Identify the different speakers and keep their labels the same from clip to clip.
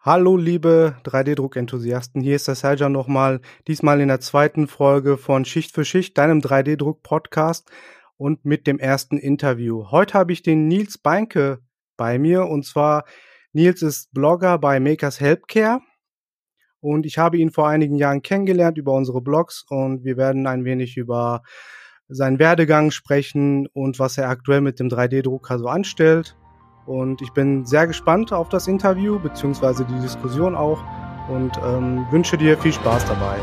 Speaker 1: Hallo liebe 3D-Druck-Enthusiasten, hier ist der Serjan nochmal, diesmal in der zweiten Folge von Schicht für Schicht, deinem 3D-Druck-Podcast und mit dem ersten Interview. Heute habe ich den Nils Beinke bei mir und zwar Nils ist Blogger bei Makers Helpcare und ich habe ihn vor einigen Jahren kennengelernt über unsere Blogs und wir werden ein wenig über seinen Werdegang sprechen und was er aktuell mit dem 3D-Drucker so anstellt. Und ich bin sehr gespannt auf das Interview beziehungsweise die Diskussion auch und ähm, wünsche dir viel Spaß dabei.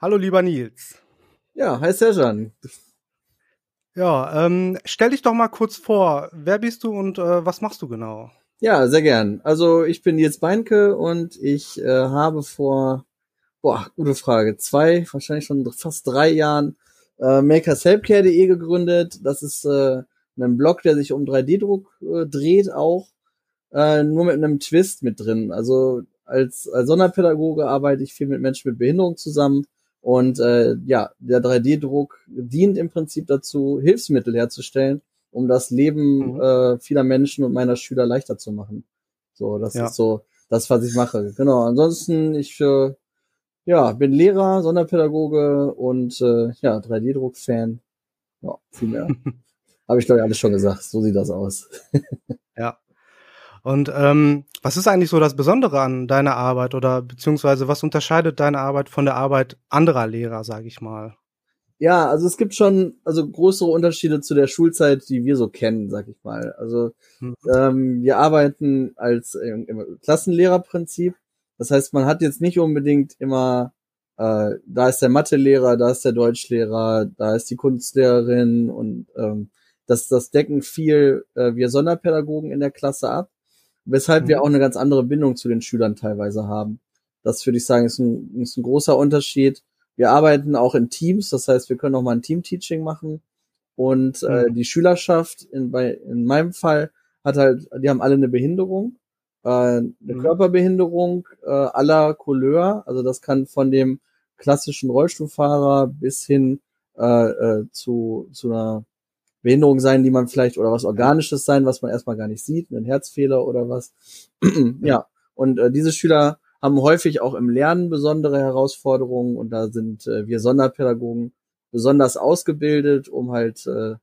Speaker 1: Hallo lieber Nils.
Speaker 2: Ja, hi Serjan.
Speaker 1: Ja, ähm, stell dich doch mal kurz vor. Wer bist du und äh, was machst du genau?
Speaker 2: Ja, sehr gern. Also ich bin Nils Beinke und ich äh, habe vor, boah, gute Frage, zwei, wahrscheinlich schon fast drei Jahren äh, makershelpcare.de gegründet. Das ist äh, ein Blog, der sich um 3D-Druck äh, dreht auch, äh, nur mit einem Twist mit drin. Also als, als Sonderpädagoge arbeite ich viel mit Menschen mit Behinderung zusammen und äh, ja, der 3D-Druck dient im Prinzip dazu, Hilfsmittel herzustellen, um das Leben mhm. äh, vieler Menschen und meiner Schüler leichter zu machen. So, das ja. ist so das, was ich mache. Genau. Ansonsten, ich äh, ja, bin Lehrer, Sonderpädagoge und äh, ja, 3D-Druck-Fan. Ja, viel mehr. Habe ich, glaube ich, alles schon gesagt. So sieht das aus.
Speaker 1: ja. Und ähm, was ist eigentlich so das Besondere an deiner Arbeit oder beziehungsweise was unterscheidet deine Arbeit von der Arbeit anderer Lehrer, sage ich mal?
Speaker 2: Ja, also es gibt schon also größere Unterschiede zu der Schulzeit, die wir so kennen, sag ich mal. Also mhm. ähm, wir arbeiten als äh, im Klassenlehrerprinzip. Das heißt, man hat jetzt nicht unbedingt immer, äh, da ist der Mathelehrer, da ist der Deutschlehrer, da ist die Kunstlehrerin und ähm, das, das decken viel äh, wir Sonderpädagogen in der Klasse ab weshalb mhm. wir auch eine ganz andere Bindung zu den Schülern teilweise haben. Das würde ich sagen, ist ein, ist ein großer Unterschied. Wir arbeiten auch in Teams, das heißt, wir können auch mal ein Team-Teaching machen. Und äh, mhm. die Schülerschaft, in, bei, in meinem Fall, hat halt, die haben alle eine Behinderung, äh, eine mhm. Körperbehinderung äh, aller Couleur. Also das kann von dem klassischen Rollstuhlfahrer bis hin äh, äh, zu, zu einer Behinderung sein, die man vielleicht oder was Organisches sein, was man erstmal gar nicht sieht, ein Herzfehler oder was. ja, und äh, diese Schüler haben häufig auch im Lernen besondere Herausforderungen und da sind äh, wir Sonderpädagogen besonders ausgebildet, um halt äh,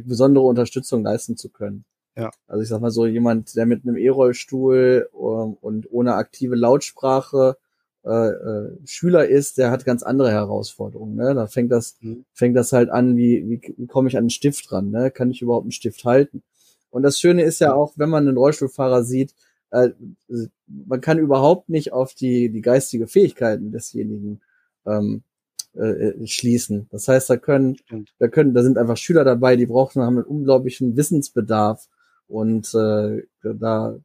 Speaker 2: besondere Unterstützung leisten zu können. Ja. Also ich sag mal so, jemand, der mit einem E-Rollstuhl um, und ohne aktive Lautsprache äh, äh, Schüler ist, der hat ganz andere Herausforderungen. Ne? Da fängt das, mhm. fängt das halt an, wie, wie, wie komme ich an einen Stift ran? Ne? Kann ich überhaupt einen Stift halten? Und das Schöne ist ja auch, wenn man einen Rollstuhlfahrer sieht, äh, man kann überhaupt nicht auf die, die geistige Fähigkeiten desjenigen ähm, äh, schließen. Das heißt, da können, da können, da sind einfach Schüler dabei, die brauchen, haben einen unglaublichen Wissensbedarf und äh, da,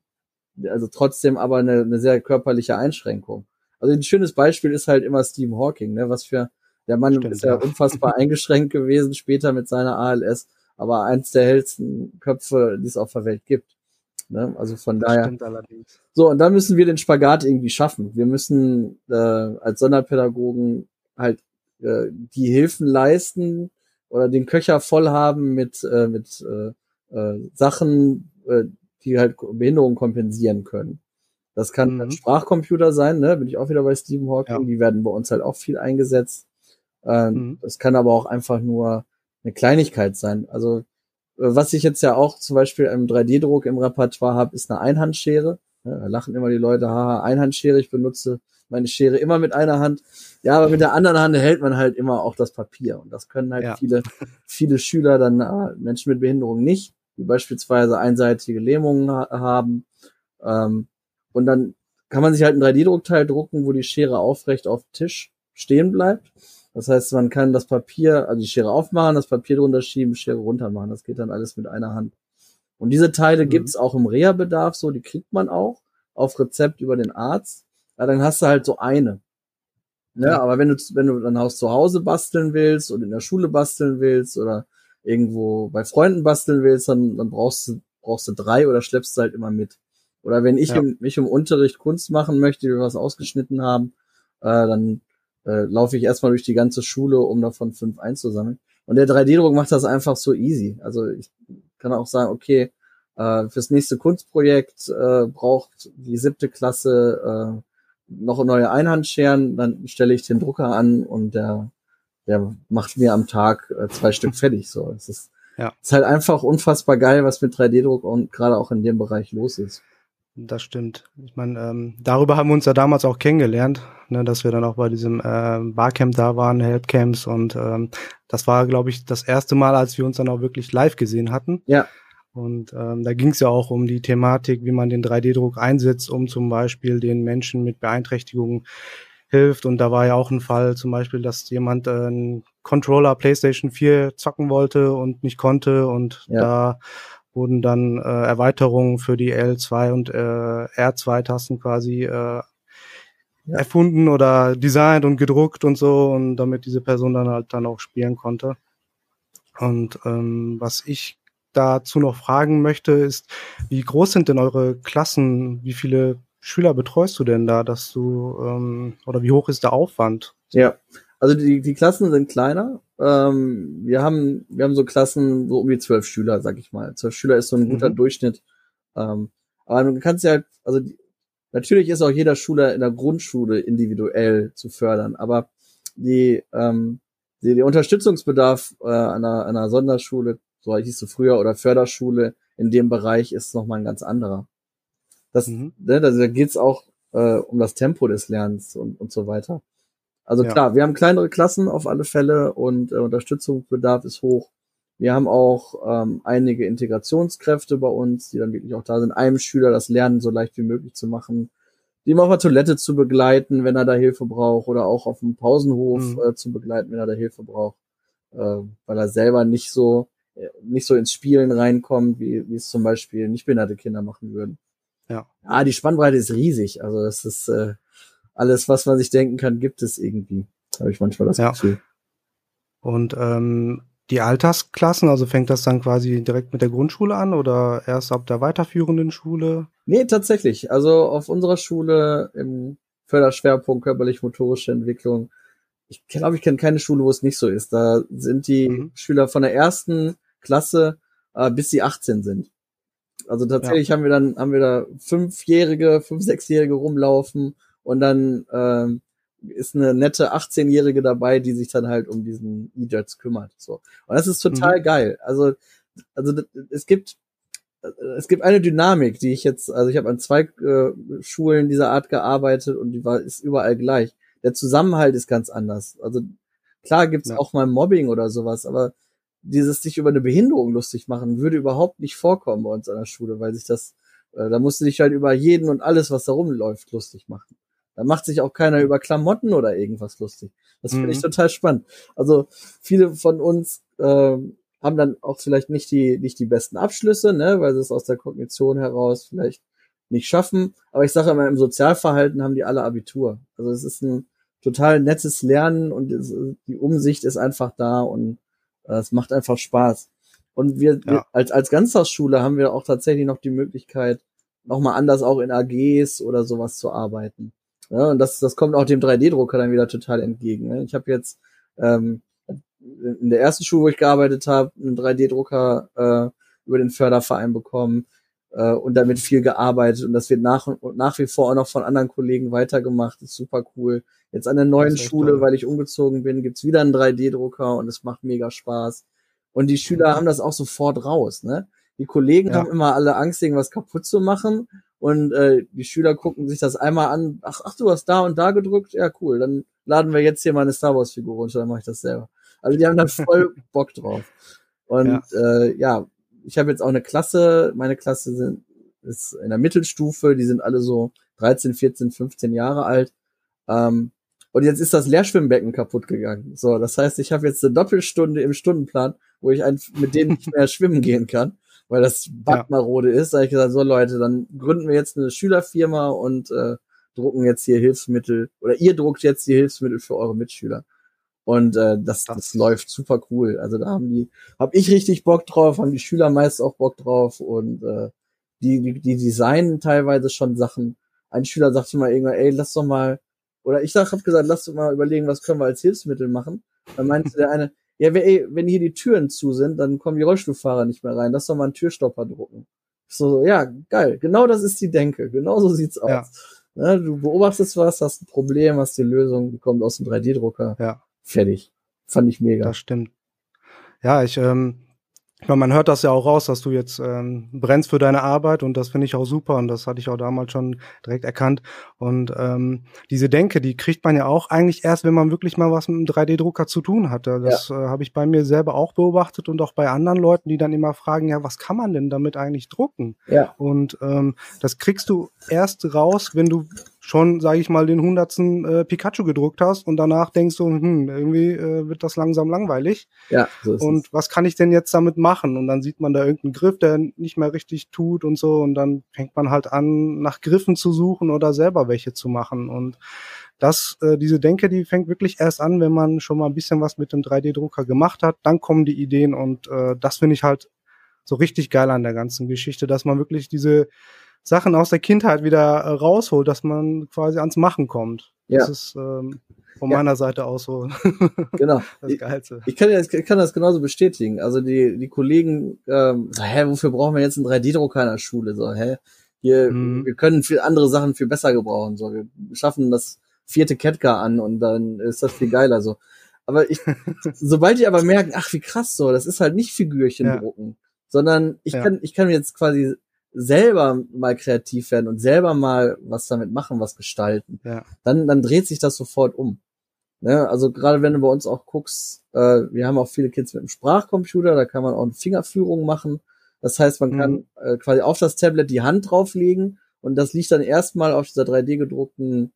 Speaker 2: also trotzdem aber eine, eine sehr körperliche Einschränkung. Also ein schönes Beispiel ist halt immer Stephen Hawking, ne? Was für der Mann Stimmt, ist ja, unfassbar eingeschränkt gewesen später mit seiner ALS, aber eins der hellsten Köpfe, die es auf der Welt gibt. Ne? Also von das daher. So, und dann müssen wir den Spagat irgendwie schaffen. Wir müssen äh, als Sonderpädagogen halt äh, die Hilfen leisten oder den Köcher voll haben mit, äh, mit äh, äh, Sachen, äh, die halt Behinderungen kompensieren können. Das kann mhm. ein Sprachcomputer sein, ne? Bin ich auch wieder bei Stephen Hawking. Ja. Die werden bei uns halt auch viel eingesetzt. Ähm, mhm. Das kann aber auch einfach nur eine Kleinigkeit sein. Also, äh, was ich jetzt ja auch zum Beispiel im 3D-Druck im Repertoire habe, ist eine Einhandschere. Ja, da lachen immer die Leute, haha, Einhandschere, ich benutze meine Schere immer mit einer Hand. Ja, aber mit der anderen Hand hält man halt immer auch das Papier. Und das können halt ja. viele, viele Schüler dann, äh, Menschen mit Behinderung nicht, die beispielsweise einseitige Lähmungen ha haben. Ähm, und dann kann man sich halt ein 3D-Druckteil drucken, wo die Schere aufrecht auf dem Tisch stehen bleibt. Das heißt, man kann das Papier, also die Schere aufmachen, das Papier drunter schieben, Schere runter machen. Das geht dann alles mit einer Hand. Und diese Teile mhm. gibt's auch im Reha-Bedarf so, die kriegt man auch auf Rezept über den Arzt. Ja, dann hast du halt so eine. Ja, ja. aber wenn du, wenn du dann auch zu Hause basteln willst oder in der Schule basteln willst oder irgendwo bei Freunden basteln willst, dann, dann brauchst du, brauchst du drei oder schleppst du halt immer mit. Oder wenn ich, ja. im, mich im Unterricht Kunst machen möchte, wir was ausgeschnitten haben, äh, dann äh, laufe ich erstmal durch die ganze Schule, um davon fünf einzusammeln. Und der 3D-Druck macht das einfach so easy. Also ich kann auch sagen, okay, äh, fürs nächste Kunstprojekt äh, braucht die siebte Klasse äh, noch neue Einhandscheren, dann stelle ich den Drucker an und der, der macht mir am Tag äh, zwei Stück fertig. So, es ist, ja. ist halt einfach unfassbar geil, was mit 3D-Druck und gerade auch in dem Bereich los ist.
Speaker 1: Das stimmt. Ich meine, ähm, darüber haben wir uns ja damals auch kennengelernt, ne, dass wir dann auch bei diesem äh, Barcamp da waren, Helpcamps und ähm, das war, glaube ich, das erste Mal, als wir uns dann auch wirklich live gesehen hatten.
Speaker 2: Ja.
Speaker 1: Und ähm, da ging es ja auch um die Thematik, wie man den 3D-Druck einsetzt, um zum Beispiel den Menschen mit Beeinträchtigungen hilft. Und da war ja auch ein Fall zum Beispiel, dass jemand äh, einen Controller PlayStation 4 zocken wollte und nicht konnte. Und ja. da wurden dann äh, Erweiterungen für die L2 und äh, R2-Tasten quasi äh, ja. erfunden oder designt und gedruckt und so. Und damit diese Person dann halt dann auch spielen konnte. Und ähm, was ich dazu noch fragen möchte, ist, wie groß sind denn eure Klassen? Wie viele Schüler betreust du denn da, dass du ähm, oder wie hoch ist der Aufwand?
Speaker 2: Ja, also die, die Klassen sind kleiner. Ähm, wir haben wir haben so Klassen so um die zwölf Schüler, sag ich mal. Zwölf Schüler ist so ein guter mhm. Durchschnitt. Ähm, aber du kannst ja halt, also die, natürlich ist auch jeder Schüler in der Grundschule individuell zu fördern, aber die ähm, die, die Unterstützungsbedarf äh, einer, einer Sonderschule so hieß es früher, oder Förderschule in dem Bereich ist nochmal ein ganz anderer. Das, mhm. ne, da geht's auch äh, um das Tempo des Lernens und, und so weiter. Also ja. klar, wir haben kleinere Klassen auf alle Fälle und äh, Unterstützungsbedarf ist hoch. Wir haben auch ähm, einige Integrationskräfte bei uns, die dann wirklich auch da sind, einem Schüler das Lernen so leicht wie möglich zu machen, ihm auf der Toilette zu begleiten, wenn er da Hilfe braucht, oder auch auf dem Pausenhof mhm. äh, zu begleiten, wenn er da Hilfe braucht, äh, weil er selber nicht so nicht so ins Spielen reinkommt, wie, wie es zum Beispiel nicht behinderte Kinder machen würden. Ja. Ah, die Spannbreite ist riesig. Also es ist äh, alles, was man sich denken kann, gibt es irgendwie. Habe ich manchmal das ja. Gefühl.
Speaker 1: Und ähm, die Altersklassen, also fängt das dann quasi direkt mit der Grundschule an oder erst ab der weiterführenden Schule?
Speaker 2: Nee, tatsächlich. Also auf unserer Schule im Förderschwerpunkt körperlich-motorische Entwicklung. Ich glaube, ich kenne keine Schule, wo es nicht so ist. Da sind die mhm. Schüler von der ersten Klasse, äh, bis sie 18 sind. Also tatsächlich ja. haben wir dann, haben wir da fünfjährige, fünf, sechsjährige rumlaufen und dann ähm, ist eine nette 18-Jährige dabei, die sich dann halt um diesen E-Jets kümmert. So. Und das ist total mhm. geil. Also, also es gibt es gibt eine Dynamik, die ich jetzt, also ich habe an zwei äh, Schulen dieser Art gearbeitet und die war ist überall gleich. Der Zusammenhalt ist ganz anders. Also klar gibt's ja. auch mal Mobbing oder sowas, aber dieses sich über eine Behinderung lustig machen würde überhaupt nicht vorkommen bei uns an der Schule, weil sich das, äh, da musst du dich halt über jeden und alles, was da rumläuft, lustig machen. Da macht sich auch keiner über Klamotten oder irgendwas lustig. Das finde mhm. ich total spannend. Also viele von uns äh, haben dann auch vielleicht nicht die nicht die besten Abschlüsse, ne, weil sie es aus der Kognition heraus vielleicht nicht schaffen. Aber ich sage immer, im Sozialverhalten haben die alle Abitur. Also es ist ein total nettes Lernen und die Umsicht ist einfach da und es macht einfach Spaß. Und wir, ja. wir als, als Ganztagsschule haben wir auch tatsächlich noch die Möglichkeit, nochmal anders auch in AGs oder sowas zu arbeiten. Ja, und das, das kommt auch dem 3D-Drucker dann wieder total entgegen. Ne? Ich habe jetzt ähm, in der ersten Schule, wo ich gearbeitet habe, einen 3D-Drucker äh, über den Förderverein bekommen äh, und damit viel gearbeitet. Und das wird nach, nach wie vor auch noch von anderen Kollegen weitergemacht. Das ist super cool. Jetzt an der neuen Schule, toll. weil ich umgezogen bin, gibt's wieder einen 3D-Drucker und es macht mega Spaß. Und die Schüler haben das auch sofort raus, ne? Die Kollegen ja. haben immer alle Angst, irgendwas kaputt zu machen. Und äh, die Schüler gucken sich das einmal an, ach, ach, du hast da und da gedrückt, ja cool, dann laden wir jetzt hier mal eine Star Wars Figur runter, dann mache ich das selber. Also die haben dann voll Bock drauf. Und ja, äh, ja ich habe jetzt auch eine Klasse, meine Klasse sind, ist in der Mittelstufe, die sind alle so 13, 14, 15 Jahre alt. Ähm, und jetzt ist das Leerschwimmbecken kaputt gegangen. So, das heißt, ich habe jetzt eine Doppelstunde im Stundenplan, wo ich ein, mit denen nicht mehr schwimmen gehen kann, weil das Bad marode ist. Da habe ich gesagt, so Leute, dann gründen wir jetzt eine Schülerfirma und äh, drucken jetzt hier Hilfsmittel oder ihr druckt jetzt die Hilfsmittel für eure Mitschüler. Und äh, das, das, das läuft super cool. Also da haben die, hab ich richtig Bock drauf, haben die Schüler meist auch Bock drauf und äh, die, die, die designen teilweise schon Sachen. Ein Schüler sagte mal irgendwann, ey, lass doch mal, oder ich sag, hab gesagt, lass doch mal überlegen, was können wir als Hilfsmittel machen. Dann meinte der eine, ja, wenn hier die Türen zu sind, dann kommen die Rollstuhlfahrer nicht mehr rein. Lass doch mal einen Türstopper drucken. So, ja, geil. Genau das ist die Denke. Genau so sieht's aus. Ja. Ja, du beobachtest was, hast ein Problem, hast die Lösung, die kommt aus dem 3D-Drucker.
Speaker 1: Ja
Speaker 2: fertig. Fand ich mega.
Speaker 1: Das stimmt. Ja, ich, ähm, ich meine, man hört das ja auch raus, dass du jetzt ähm, brennst für deine Arbeit und das finde ich auch super und das hatte ich auch damals schon direkt erkannt. Und ähm, diese Denke, die kriegt man ja auch eigentlich erst, wenn man wirklich mal was mit einem 3D-Drucker zu tun hatte. Das ja. äh, habe ich bei mir selber auch beobachtet und auch bei anderen Leuten, die dann immer fragen, ja, was kann man denn damit eigentlich drucken?
Speaker 2: Ja.
Speaker 1: Und ähm, das kriegst du erst raus, wenn du schon, sage ich mal, den hundertsten äh, Pikachu gedruckt hast und danach denkst du, hm, irgendwie äh, wird das langsam langweilig.
Speaker 2: Ja.
Speaker 1: So ist und es. was kann ich denn jetzt damit machen? Und dann sieht man da irgendeinen Griff, der nicht mehr richtig tut und so und dann fängt man halt an, nach Griffen zu suchen oder selber welche zu machen und das, äh, diese Denke, die fängt wirklich erst an, wenn man schon mal ein bisschen was mit dem 3D-Drucker gemacht hat. Dann kommen die Ideen und äh, das finde ich halt so richtig geil an der ganzen Geschichte, dass man wirklich diese Sachen aus der Kindheit wieder äh, rausholt, dass man quasi ans Machen kommt. Ja. Das ist ähm, von ja. meiner Seite aus so
Speaker 2: genau. das Geilste. Ich, ich, kann, ich kann das genauso bestätigen. Also die, die Kollegen, ähm, so, hä, wofür brauchen wir jetzt einen 3D-Drucker in der Schule? So, hä? Hier, mhm. wir können viel andere Sachen viel besser gebrauchen. So, wir schaffen das vierte Ketka an und dann ist das viel geiler. So. Aber ich, sobald die aber merken, ach wie krass so, das ist halt nicht Figürchen ja. drucken, sondern ich ja. kann, ich kann jetzt quasi selber mal kreativ werden und selber mal was damit machen, was gestalten,
Speaker 1: ja.
Speaker 2: dann, dann dreht sich das sofort um. Ne? Also gerade wenn du bei uns auch guckst, äh, wir haben auch viele Kids mit einem Sprachcomputer, da kann man auch eine Fingerführung machen. Das heißt, man mhm. kann äh, quasi auf das Tablet die Hand drauflegen und das liegt dann erstmal auf dieser 3D gedruckten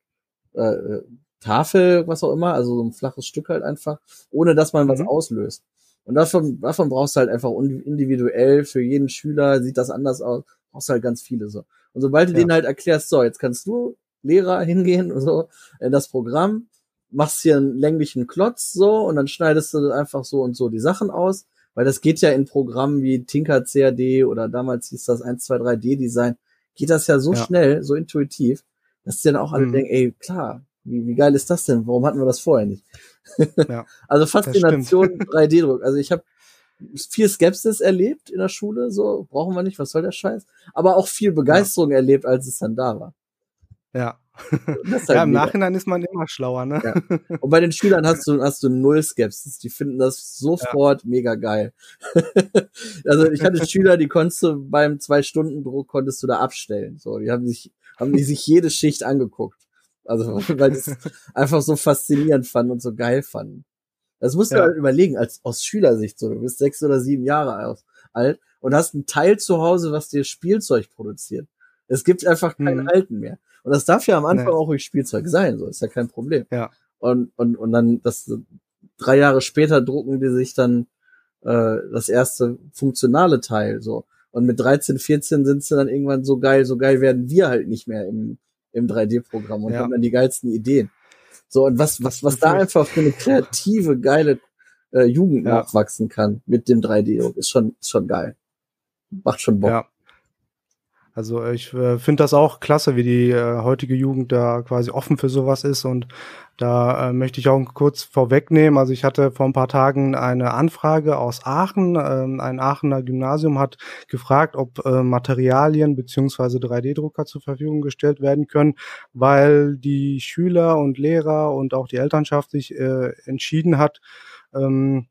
Speaker 2: äh, Tafel, was auch immer, also so ein flaches Stück halt einfach, ohne dass man mhm. was auslöst. Und davon, davon brauchst du halt einfach individuell für jeden Schüler sieht das anders aus brauchst halt ganz viele so. Und sobald du ja. denen halt erklärst, so, jetzt kannst du Lehrer hingehen und so in das Programm, machst hier einen länglichen Klotz so und dann schneidest du einfach so und so die Sachen aus, weil das geht ja in Programmen wie Tinker CAD oder damals hieß das 1, 2, 3D Design, geht das ja so ja. schnell, so intuitiv, dass die dann auch alle mhm. denken, ey, klar, wie, wie geil ist das denn? Warum hatten wir das vorher nicht? Ja, also Faszination 3D-Druck. Also ich habe viel Skepsis erlebt in der Schule, so brauchen wir nicht, was soll der Scheiß? Aber auch viel Begeisterung ja. erlebt, als es dann da war.
Speaker 1: Ja. Halt ja, im mega. Nachhinein ist man immer schlauer, ne?
Speaker 2: Ja. Und bei den Schülern hast du, hast du null Skepsis. Die finden das sofort ja. mega geil. also ich hatte Schüler, die konntest du beim Zwei-Stunden-Druck konntest du da abstellen. So, die haben sich, haben die sich jede Schicht angeguckt. Also, weil die es einfach so faszinierend fanden und so geil fanden. Das musst du ja. halt überlegen, als aus Schülersicht so. Du bist sechs oder sieben Jahre alt und hast ein Teil zu Hause, was dir Spielzeug produziert. Es gibt einfach keinen mhm. alten mehr. Und das darf ja am Anfang nee. auch ruhig Spielzeug sein, so ist ja kein Problem.
Speaker 1: Ja.
Speaker 2: Und, und, und dann das drei Jahre später drucken die sich dann äh, das erste funktionale Teil so. Und mit 13, 14 sind sie dann irgendwann so geil, so geil werden wir halt nicht mehr im, im 3D-Programm und ja. haben dann die geilsten Ideen. So, und was, was, was da einfach für eine kreative, geile äh, Jugend ja. nachwachsen kann mit dem 3D-Druck, ist schon, ist schon geil. Macht schon Bock. Ja.
Speaker 1: Also ich äh, finde das auch klasse, wie die äh, heutige Jugend da quasi offen für sowas ist und da äh, möchte ich auch kurz vorwegnehmen. Also ich hatte vor ein paar Tagen eine Anfrage aus Aachen. Ähm, ein Aachener Gymnasium hat gefragt, ob äh, Materialien beziehungsweise 3D-Drucker zur Verfügung gestellt werden können, weil die Schüler und Lehrer und auch die Elternschaft sich äh, entschieden hat, ähm,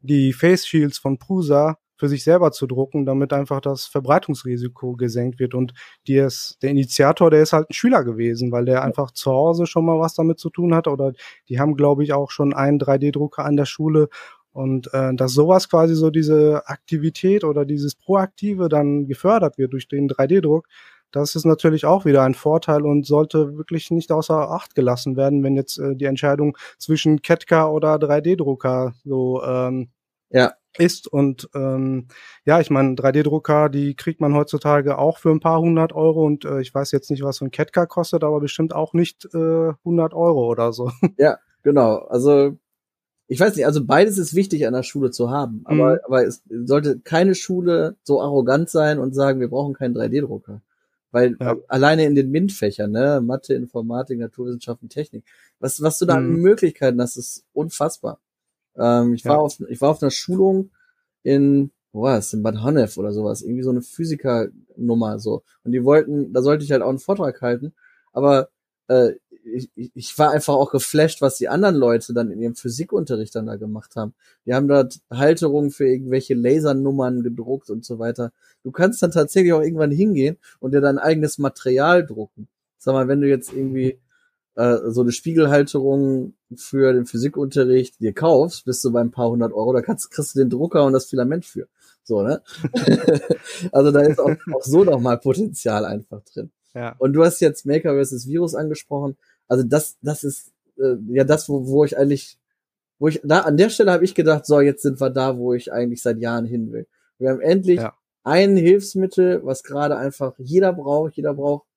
Speaker 1: die Face Shields von Prusa für sich selber zu drucken, damit einfach das Verbreitungsrisiko gesenkt wird. Und die ist, der Initiator, der ist halt ein Schüler gewesen, weil der einfach zu Hause schon mal was damit zu tun hat. Oder die haben, glaube ich, auch schon einen 3D-Drucker an der Schule. Und äh, dass sowas quasi so diese Aktivität oder dieses Proaktive dann gefördert wird durch den 3D-Druck, das ist natürlich auch wieder ein Vorteil und sollte wirklich nicht außer Acht gelassen werden, wenn jetzt äh, die Entscheidung zwischen Ketka oder 3D-Drucker so ähm,
Speaker 2: ja
Speaker 1: ist. Und ähm, ja, ich meine, 3D-Drucker, die kriegt man heutzutage auch für ein paar hundert Euro und äh, ich weiß jetzt nicht, was so ein Ketka kostet, aber bestimmt auch nicht äh, 100 Euro oder so.
Speaker 2: Ja, genau. Also ich weiß nicht, also beides ist wichtig an der Schule zu haben, aber, mhm. aber es sollte keine Schule so arrogant sein und sagen, wir brauchen keinen 3D-Drucker. Weil ja. alleine in den MINT-Fächern, ne, Mathe, Informatik, Naturwissenschaften, Technik, was, was du da mhm. an Möglichkeiten hast, ist unfassbar. Ähm, ich, ja. war auf, ich war auf einer Schulung in, wo war das, in Bad Honnef oder sowas, irgendwie so eine Physikernummer so. Und die wollten, da sollte ich halt auch einen Vortrag halten, aber äh, ich, ich war einfach auch geflasht, was die anderen Leute dann in ihrem Physikunterricht dann da gemacht haben. Die haben dort Halterungen für irgendwelche Lasernummern gedruckt und so weiter. Du kannst dann tatsächlich auch irgendwann hingehen und dir dein eigenes Material drucken. Sag mal, wenn du jetzt irgendwie äh, so eine Spiegelhalterung für den Physikunterricht dir kaufst, bist du bei ein paar hundert Euro, da kannst, kriegst du den Drucker und das Filament für. So, ne? also da ist auch, auch so nochmal Potenzial einfach drin. Ja. Und du hast jetzt Maker vs. Virus angesprochen. Also das, das ist äh, ja das, wo, wo ich eigentlich, wo ich da an der Stelle habe ich gedacht, so jetzt sind wir da, wo ich eigentlich seit Jahren hin will. Wir haben endlich ja. ein Hilfsmittel, was gerade einfach jeder braucht. Jeder braucht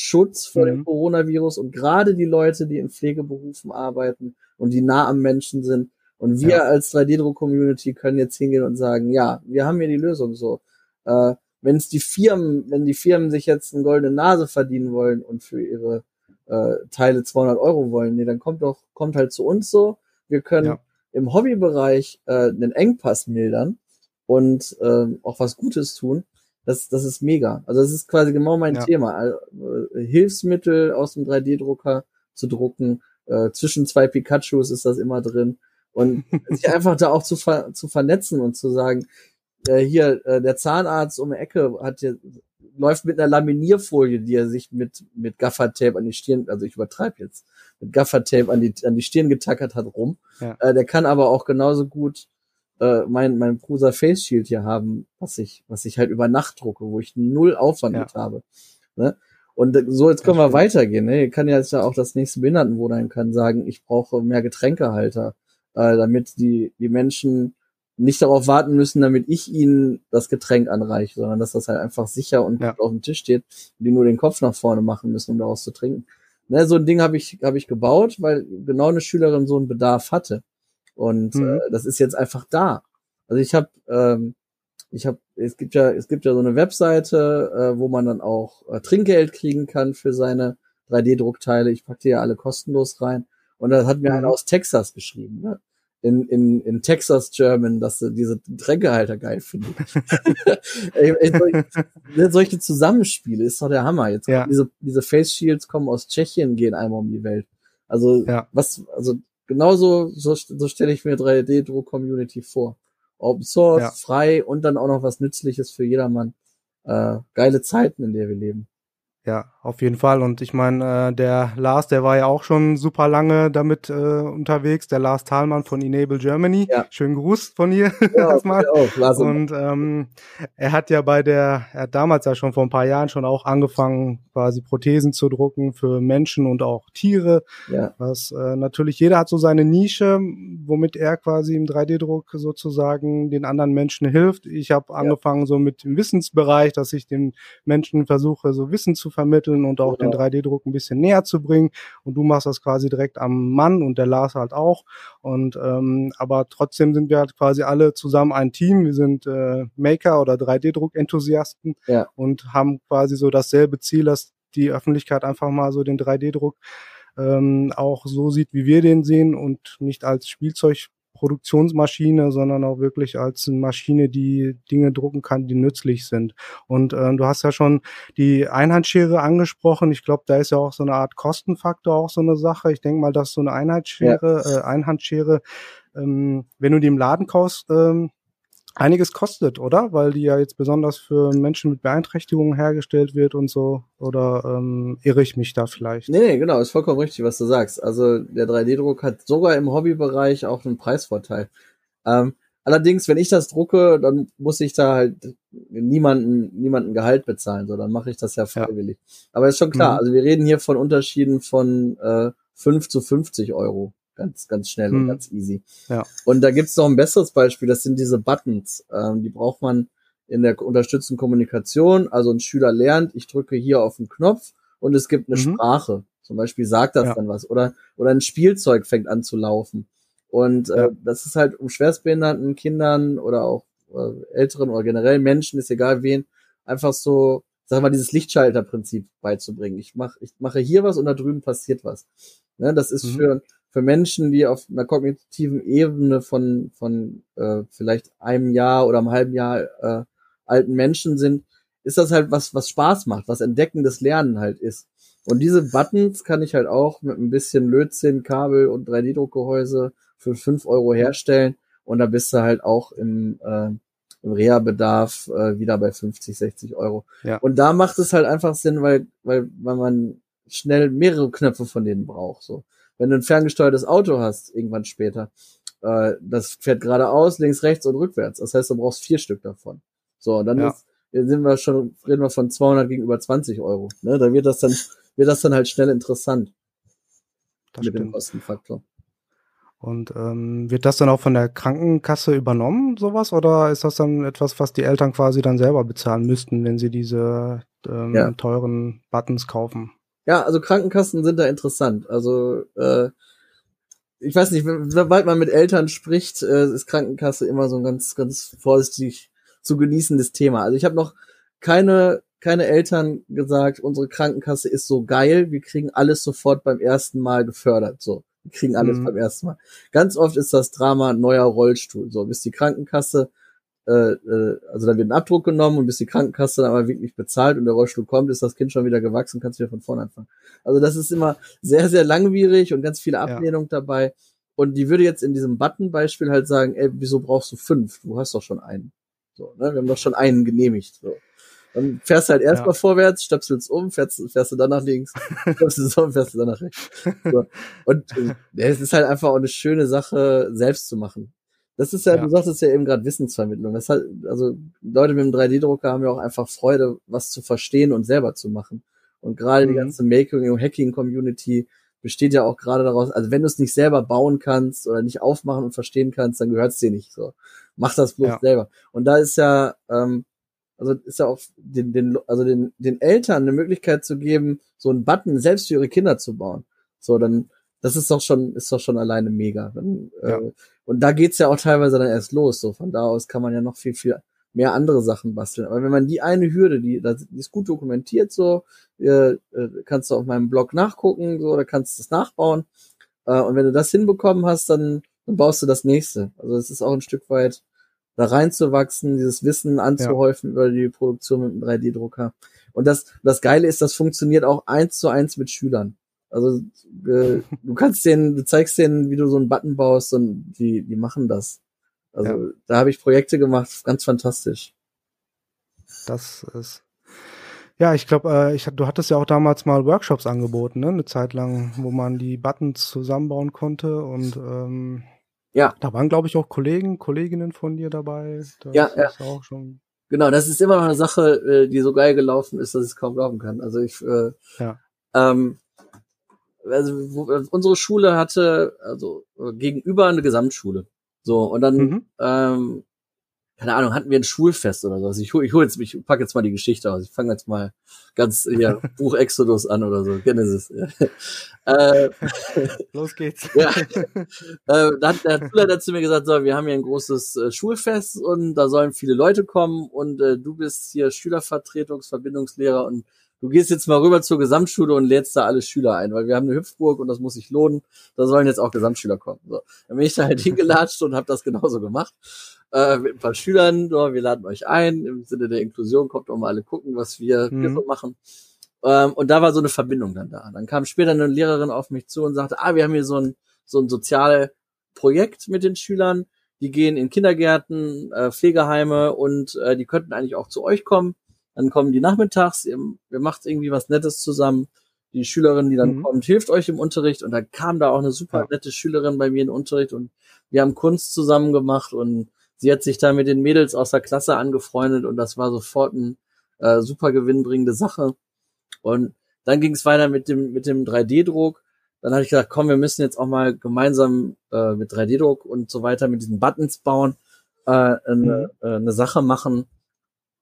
Speaker 2: Schutz vor mhm. dem Coronavirus und gerade die Leute, die in Pflegeberufen arbeiten und die nah am Menschen sind. Und wir ja. als 3D-Druck-Community können jetzt hingehen und sagen, ja, wir haben hier die Lösung so. Äh, wenn es die Firmen, wenn die Firmen sich jetzt eine goldene Nase verdienen wollen und für ihre äh, Teile 200 Euro wollen, nee, dann kommt doch, kommt halt zu uns so. Wir können ja. im Hobbybereich äh, einen Engpass mildern und äh, auch was Gutes tun. Das, das ist mega. Also das ist quasi genau mein ja. Thema. Also, äh, Hilfsmittel aus dem 3D-Drucker zu drucken. Äh, zwischen zwei Pikachus ist das immer drin. Und sich einfach da auch zu, ver zu vernetzen und zu sagen, äh, hier, äh, der Zahnarzt um die Ecke hat hier, läuft mit einer Laminierfolie, die er sich mit, mit Gaffertape an die Stirn, also ich übertreibe jetzt, mit Gaffertape an die, an die Stirn getackert hat rum. Ja. Äh, der kann aber auch genauso gut äh, mein, mein Prusa Face Shield hier haben, was ich, was ich halt über Nacht drucke, wo ich null Aufwand ja. mit habe. Ne? Und so, jetzt können wir weitergehen. Ne? Hier kann ja jetzt ja auch das nächste Behindertenwohnheim kann sagen, ich brauche mehr Getränkehalter, äh, damit die, die Menschen nicht darauf warten müssen, damit ich ihnen das Getränk anreiche, sondern dass das halt einfach sicher und ja. auf dem Tisch steht und die nur den Kopf nach vorne machen müssen, um daraus zu trinken. Ne, so ein Ding habe ich, hab ich gebaut, weil genau eine Schülerin so einen Bedarf hatte. Und mhm. äh, das ist jetzt einfach da. Also ich habe, ähm, ich habe, es gibt ja, es gibt ja so eine Webseite, äh, wo man dann auch äh, Trinkgeld kriegen kann für seine 3D-Druckteile. Ich pack die ja alle kostenlos rein. Und das hat mir mhm. einer aus Texas geschrieben. Ne? in, in, in Texas German, dass sie diese Tränkehalter geil finden. solche, ne, solche Zusammenspiele ist doch der Hammer. Jetzt ja. diese, diese Face Shields kommen aus Tschechien, gehen einmal um die Welt. Also ja. was, also genauso so, so stelle ich mir 3D-Druck-Community vor. Open Source, ja. frei und dann auch noch was Nützliches für jedermann. Äh, geile Zeiten, in der wir leben.
Speaker 1: Ja, auf jeden Fall. Und ich meine, äh, der Lars, der war ja auch schon super lange damit äh, unterwegs, der Lars Thalmann von Enable Germany. Ja. Schönen Gruß von hier ja, erstmal. Auch, und ähm, er hat ja bei der, er hat damals ja schon vor ein paar Jahren schon auch angefangen, quasi Prothesen zu drucken für Menschen und auch Tiere. Ja. Was äh, natürlich jeder hat so seine Nische, womit er quasi im 3D-Druck sozusagen den anderen Menschen hilft. Ich habe angefangen so mit dem Wissensbereich, dass ich den Menschen versuche, so Wissen zu vermitteln und auch genau. den 3D-Druck ein bisschen näher zu bringen. Und du machst das quasi direkt am Mann und der Lars halt auch. Und ähm, aber trotzdem sind wir halt quasi alle zusammen ein Team. Wir sind äh, Maker oder 3D-Druck-Enthusiasten ja. und haben quasi so dasselbe Ziel, dass die Öffentlichkeit einfach mal so den 3D-Druck ähm, auch so sieht, wie wir den sehen und nicht als Spielzeug Produktionsmaschine, sondern auch wirklich als Maschine, die Dinge drucken kann, die nützlich sind. Und äh, du hast ja schon die Einheitsschere angesprochen. Ich glaube, da ist ja auch so eine Art Kostenfaktor auch so eine Sache. Ich denke mal, dass so eine Einheitsschere, ja. äh, Einhandschere, ähm, wenn du die im Laden kaufst, ähm, einiges kostet, oder? Weil die ja jetzt besonders für Menschen mit Beeinträchtigungen hergestellt wird und so. Oder ähm, irre ich mich da vielleicht?
Speaker 2: Nee, nee, genau, ist vollkommen richtig, was du sagst. Also der 3D-Druck hat sogar im Hobbybereich auch einen Preisvorteil. Ähm, allerdings, wenn ich das drucke, dann muss ich da halt niemanden, niemanden Gehalt bezahlen, so dann mache ich das ja freiwillig. Ja. Aber ist schon klar, mhm. also wir reden hier von Unterschieden von äh, 5 zu 50 Euro ganz, ganz schnell hm. und ganz easy. Ja. Und da gibt's noch ein besseres Beispiel, das sind diese Buttons. Ähm, die braucht man in der unterstützten Kommunikation. Also ein Schüler lernt, ich drücke hier auf den Knopf und es gibt eine mhm. Sprache. Zum Beispiel sagt das ja. dann was. Oder, oder ein Spielzeug fängt an zu laufen. Und äh, das ist halt um schwerstbehinderten Kindern oder auch äh, älteren oder generell Menschen, ist egal wen, einfach so, sag mal, dieses Lichtschalterprinzip beizubringen. Ich mache ich mache hier was und da drüben passiert was. Ne, das ist mhm. für für Menschen, die auf einer kognitiven Ebene von von äh, vielleicht einem Jahr oder einem halben Jahr äh, alten Menschen sind, ist das halt was was Spaß macht, was entdeckendes Lernen halt ist. Und diese Buttons kann ich halt auch mit ein bisschen Lötzinn, Kabel und 3D-Druckgehäuse für fünf Euro herstellen. Und da bist du halt auch im, äh, im Reha-Bedarf äh, wieder bei 50, 60 Euro. Ja. Und da macht es halt einfach Sinn, weil, weil, weil man schnell mehrere Knöpfe von denen braucht. So. Wenn du ein ferngesteuertes Auto hast, irgendwann später, äh, das fährt geradeaus, links, rechts und rückwärts. Das heißt, du brauchst vier Stück davon. So, und dann ja. ist, sind wir schon, reden wir von 200 gegenüber 20 Euro. Ne? Da wird das dann wird das dann halt schnell interessant.
Speaker 1: Das mit stimmt. dem Kostenfaktor. Und ähm, wird das dann auch von der Krankenkasse übernommen, sowas? Oder ist das dann etwas, was die Eltern quasi dann selber bezahlen müssten, wenn sie diese ähm, ja. teuren Buttons kaufen?
Speaker 2: Ja, also Krankenkassen sind da interessant. Also äh, ich weiß nicht, sobald man mit Eltern spricht, äh, ist Krankenkasse immer so ein ganz, ganz vorsichtig zu genießendes Thema. Also ich habe noch keine keine Eltern gesagt, unsere Krankenkasse ist so geil, wir kriegen alles sofort beim ersten Mal gefördert. So, wir kriegen alles mhm. beim ersten Mal. Ganz oft ist das Drama neuer Rollstuhl. So, bis die Krankenkasse, äh, äh, also da wird ein Abdruck genommen und bis die Krankenkasse dann aber wirklich bezahlt und der Rollstuhl kommt, ist das Kind schon wieder gewachsen, kannst wieder von vorne anfangen. Also das ist immer sehr, sehr langwierig und ganz viele Ablehnung ja. dabei. Und die würde jetzt in diesem Button-Beispiel halt sagen, ey, wieso brauchst du fünf? Du hast doch schon einen. So, ne? Wir haben doch schon einen genehmigt. So. Dann fährst du halt erstmal ja. vorwärts, stöpselst um, fährst, fährst du dann nach links, stöpselst um, fährst du dann nach rechts. So. Und äh, es ist halt einfach auch eine schöne Sache, selbst zu machen. Das ist ja, ja. du sagtest ja eben gerade Wissensvermittlung. Das hat, also Leute mit dem 3D-Drucker haben ja auch einfach Freude, was zu verstehen und selber zu machen. Und gerade mhm. die ganze Making- und Hacking-Community besteht ja auch gerade daraus, also wenn du es nicht selber bauen kannst oder nicht aufmachen und verstehen kannst, dann gehört es dir nicht so. Mach das bloß ja. selber. Und da ist ja, ähm, also ist ja auch den, den, also den, den Eltern eine Möglichkeit zu geben, so einen Button selbst für ihre Kinder zu bauen. So, dann, das ist doch schon, ist doch schon alleine mega. Dann, ja. äh, und da geht's ja auch teilweise dann erst los. So, von da aus kann man ja noch viel, viel mehr andere Sachen basteln. Aber wenn man die eine Hürde, die, die ist gut dokumentiert, so, äh, kannst du auf meinem Blog nachgucken, so, da kannst du das nachbauen. Äh, und wenn du das hinbekommen hast, dann, dann baust du das nächste. Also es ist auch ein Stück weit da reinzuwachsen, dieses Wissen anzuhäufen ja. über die Produktion mit dem 3D-Drucker. Und das, das Geile ist, das funktioniert auch eins zu eins mit Schülern. Also äh, du kannst denen, du zeigst denen, wie du so einen Button baust und die, die machen das. Also ja. da habe ich Projekte gemacht, ganz fantastisch.
Speaker 1: Das ist ja, ich glaube, äh, ich, du hattest ja auch damals mal Workshops angeboten, ne? Eine Zeit lang, wo man die Buttons zusammenbauen konnte und ähm, ja. Da waren, glaube ich, auch Kollegen, Kolleginnen von dir dabei.
Speaker 2: Das ja, ja. Auch schon genau, das ist immer noch eine Sache, äh, die so geil gelaufen ist, dass ich es kaum glauben kann. Also ich, äh, ja. ähm, also wo, unsere Schule hatte also äh, gegenüber eine Gesamtschule. So und dann mhm. ähm, keine Ahnung, hatten wir ein Schulfest oder so. Also ich hole ich hol jetzt, ich packe jetzt mal die Geschichte aus. Ich fange jetzt mal ganz hier Buch Exodus an oder so, Genesis.
Speaker 1: äh, Los geht's. ja.
Speaker 2: Äh, da hat der Schulleiter zu mir gesagt, so, wir haben hier ein großes äh, Schulfest und da sollen viele Leute kommen und äh, du bist hier Schülervertretungsverbindungslehrer und du gehst jetzt mal rüber zur Gesamtschule und lädst da alle Schüler ein, weil wir haben eine Hüpfburg und das muss sich lohnen. Da sollen jetzt auch Gesamtschüler kommen. So. Dann bin ich da halt hingelatscht und habe das genauso gemacht äh, mit ein paar Schülern. So, wir laden euch ein. Im Sinne der Inklusion kommt auch mal alle gucken, was wir mhm. hier so machen. Ähm, und da war so eine Verbindung dann da. Dann kam später eine Lehrerin auf mich zu und sagte, ah, wir haben hier so ein, so ein soziales Projekt mit den Schülern. Die gehen in Kindergärten, äh, Pflegeheime und äh, die könnten eigentlich auch zu euch kommen. Dann kommen die nachmittags, ihr, ihr macht irgendwie was Nettes zusammen. Die Schülerin, die dann mhm. kommt, hilft euch im Unterricht. Und dann kam da auch eine super nette Schülerin bei mir in den Unterricht und wir haben Kunst zusammen gemacht und sie hat sich da mit den Mädels aus der Klasse angefreundet und das war sofort ein äh, super gewinnbringende Sache. Und dann ging es weiter mit dem mit dem 3D-Druck. Dann habe ich gesagt, komm, wir müssen jetzt auch mal gemeinsam äh, mit 3D-Druck und so weiter mit diesen Buttons bauen, äh, eine, mhm. äh, eine Sache machen.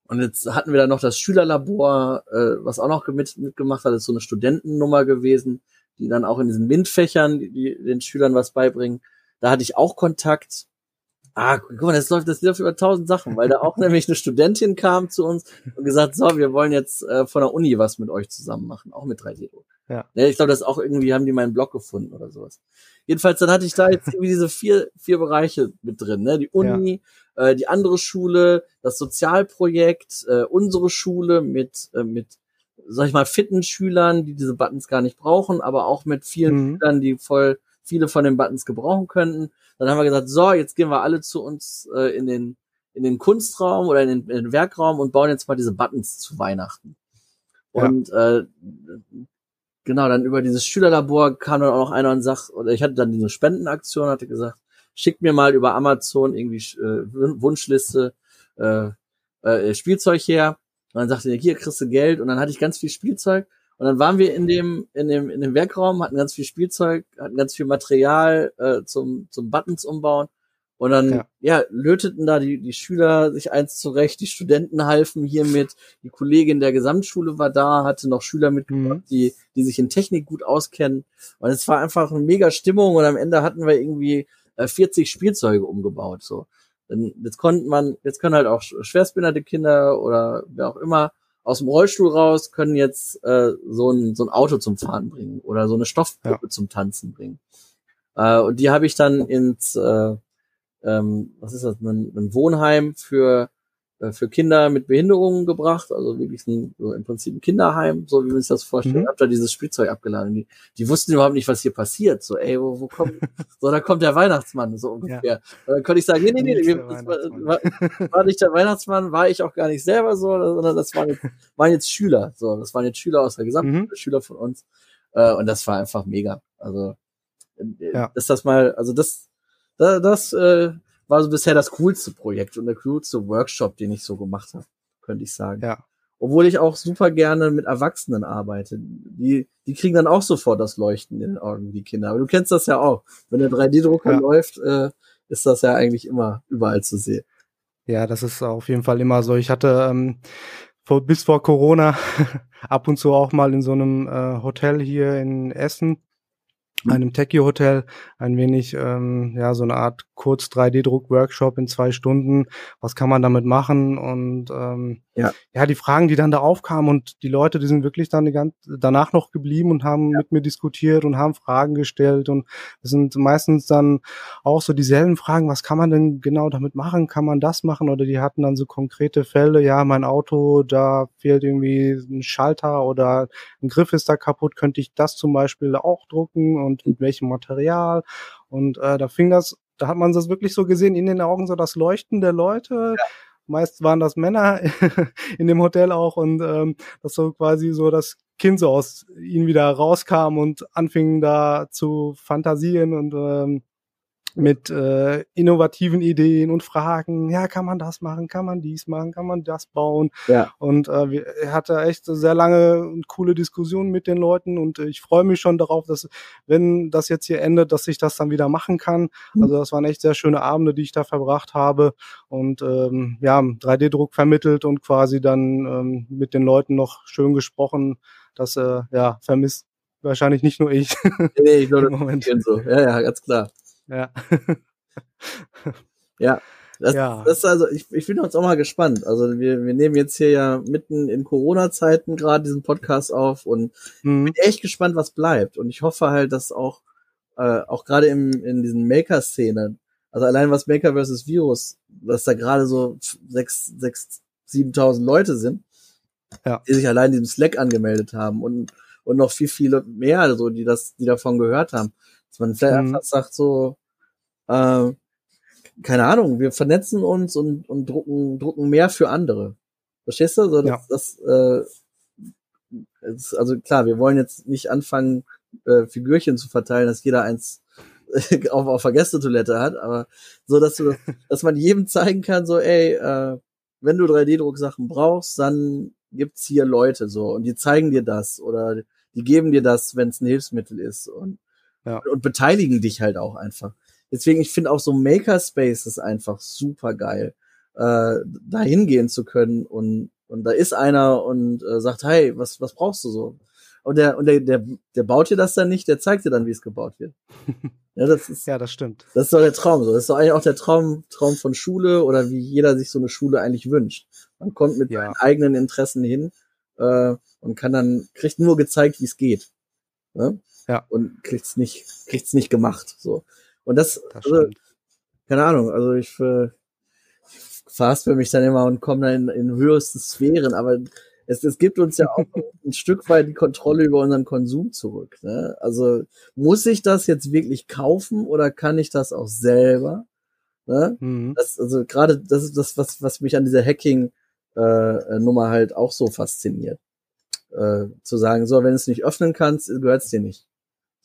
Speaker 2: Und jetzt hatten wir da noch das Schülerlabor, äh, was auch noch mit, mitgemacht hat, das ist so eine Studentennummer gewesen, die dann auch in diesen MINT-Fächern die, die den Schülern was beibringen. da hatte ich auch Kontakt. Ah, guck mal, das läuft, das läuft über tausend Sachen, weil da auch nämlich eine Studentin kam zu uns und gesagt, so, wir wollen jetzt äh, von der Uni was mit euch zusammen machen, auch mit 3D-Druck. Ja. ja. Ich glaube, das auch irgendwie haben die meinen Blog gefunden oder sowas. Jedenfalls, dann hatte ich da jetzt irgendwie diese vier, vier Bereiche mit drin, ne? Die Uni, ja. Äh, die andere Schule, das Sozialprojekt, äh, unsere Schule mit, äh, mit, sag ich mal, fitten Schülern, die diese Buttons gar nicht brauchen, aber auch mit vielen mhm. Schülern, die voll viele von den Buttons gebrauchen könnten. Dann haben wir gesagt, so, jetzt gehen wir alle zu uns äh, in den in den Kunstraum oder in den, in den Werkraum und bauen jetzt mal diese Buttons zu Weihnachten. Und ja. äh, genau, dann über dieses Schülerlabor kam dann auch noch einer und sagt, oder ich hatte dann diese Spendenaktion, hatte gesagt, schickt mir mal über Amazon irgendwie äh, Wunschliste äh, äh, Spielzeug her. Und dann sagte er, hier kriegst du Geld. Und dann hatte ich ganz viel Spielzeug. Und dann waren wir in dem, in dem, in dem Werkraum, hatten ganz viel Spielzeug, hatten ganz viel Material äh, zum, zum Buttons umbauen. Und dann, ja. ja, löteten da die, die Schüler sich eins zurecht, die Studenten halfen hiermit, die Kollegin der Gesamtschule war da, hatte noch Schüler mitgebracht, mhm. die, die sich in Technik gut auskennen. Und es war einfach eine mega Stimmung und am Ende hatten wir irgendwie äh, 40 Spielzeuge umgebaut, so. Denn jetzt konnte man, jetzt können halt auch schwerstbehinderte Kinder oder wer auch immer aus dem Rollstuhl raus, können jetzt äh, so, ein, so ein Auto zum Fahren bringen oder so eine Stoffpuppe ja. zum Tanzen bringen. Äh, und die habe ich dann ins, äh, ähm, was ist das, ein, ein Wohnheim für äh, für Kinder mit Behinderungen gebracht, also wirklich ein, so im Prinzip ein Kinderheim, so wie man sich das vorstellt. Mhm. Hab da dieses Spielzeug abgeladen. Die, die wussten überhaupt nicht, was hier passiert. So, ey, wo, wo kommt, so, da kommt der Weihnachtsmann, so ungefähr. Ja. Und dann konnte ich sagen, nee, nee, nee, nee das war, war, war, nicht der Weihnachtsmann, war ich auch gar nicht selber so, sondern das waren jetzt, waren jetzt Schüler, so, das waren jetzt Schüler aus der gesamten mhm. Schüler von uns. Äh, und das war einfach mega. Also, äh, ja. ist das mal, also das, das, das äh, war so bisher das coolste Projekt und der coolste Workshop, den ich so gemacht habe, könnte ich sagen. Ja. Obwohl ich auch super gerne mit Erwachsenen arbeite. Die, die kriegen dann auch sofort das Leuchten in den Augen, die Kinder. Aber du kennst das ja auch. Wenn der 3D-Drucker ja. läuft, äh, ist das ja eigentlich immer überall zu sehen.
Speaker 1: Ja, das ist auf jeden Fall immer so. Ich hatte ähm, vor, bis vor Corona ab und zu auch mal in so einem äh, Hotel hier in Essen einem Techie-Hotel ein wenig, ähm, ja, so eine Art kurz 3D-Druck-Workshop in zwei Stunden. Was kann man damit machen? Und ähm, ja. ja, die Fragen, die dann da aufkamen und die Leute, die sind wirklich dann die ganze, danach noch geblieben und haben ja. mit mir diskutiert und haben Fragen gestellt. Und es sind meistens dann auch so dieselben Fragen, was kann man denn genau damit machen? Kann man das machen? Oder die hatten dann so konkrete Fälle, ja, mein Auto, da fehlt irgendwie ein Schalter oder ein Griff ist da kaputt, könnte ich das zum Beispiel auch drucken und mit welchem Material? Und äh, da fing das da hat man das wirklich so gesehen in den Augen, so das Leuchten der Leute. Ja. Meist waren das Männer in dem Hotel auch und ähm, das so quasi so das Kind so aus ihnen wieder rauskam und anfing da zu fantasieren und ähm, mit äh, innovativen Ideen und Fragen. Ja, kann man das machen? Kann man dies machen? Kann man das bauen? Ja. Und äh, wir, er hatte echt sehr lange und coole Diskussionen mit den Leuten und äh, ich freue mich schon darauf, dass wenn das jetzt hier endet, dass ich das dann wieder machen kann. Mhm. Also das waren echt sehr schöne Abende, die ich da verbracht habe und ähm, ja, 3D-Druck vermittelt und quasi dann ähm, mit den Leuten noch schön gesprochen. Das äh, ja vermisst wahrscheinlich nicht nur ich.
Speaker 2: Nee, ich glaube, das so. Ja, ja, ganz klar.
Speaker 1: Ja.
Speaker 2: ja. Das, ja. das ist also, ich, ich bin uns auch mal gespannt. Also wir, wir nehmen jetzt hier ja mitten in Corona-Zeiten gerade diesen Podcast auf und mhm. bin echt gespannt, was bleibt. Und ich hoffe halt, dass auch, äh, auch gerade im, in diesen Maker-Szenen, also allein was Maker versus Virus, dass da gerade so sechs, sechs, siebentausend Leute sind, ja. die sich allein diesem Slack angemeldet haben und, und noch viel, viele mehr, also die das, die davon gehört haben dass man vielleicht mhm. einfach sagt so, äh, keine Ahnung, wir vernetzen uns und, und drucken, drucken mehr für andere. Verstehst du? So, dass, ja. das, äh, das, also klar, wir wollen jetzt nicht anfangen, äh, Figürchen zu verteilen, dass jeder eins auf, auf der Gästetoilette hat, aber so, dass du, dass man jedem zeigen kann, so, ey, äh, wenn du 3D-Drucksachen brauchst, dann gibt's hier Leute so und die zeigen dir das oder die geben dir das, wenn es ein Hilfsmittel ist und ja. und beteiligen dich halt auch einfach. Deswegen, ich finde auch so Makerspace ist einfach super geil, äh, da hingehen zu können und, und da ist einer und äh, sagt, hey, was, was brauchst du so? Und der, und der, der, der baut dir das dann nicht, der zeigt dir dann, wie es gebaut wird. Ja, das ist,
Speaker 1: ja, das stimmt.
Speaker 2: Das ist doch der Traum. So. Das ist doch eigentlich auch der Traum, Traum von Schule oder wie jeder sich so eine Schule eigentlich wünscht. Man kommt mit ja. seinen eigenen Interessen hin äh, und kann dann, kriegt nur gezeigt, wie es geht. Ne? Ja. Und kriegt's nicht, kriegt's nicht gemacht. So. Und das, das also, keine Ahnung, also ich äh, fast für mich dann immer und komme dann in, in höchste Sphären, aber es, es gibt uns ja auch ein Stück weit die Kontrolle über unseren Konsum zurück. Ne? Also muss ich das jetzt wirklich kaufen oder kann ich das auch selber? Ne? Mhm. Das, also gerade das ist das, was, was mich an dieser Hacking-Nummer äh, halt auch so fasziniert. Äh, zu sagen, so, wenn du es nicht öffnen kannst, gehört es dir nicht.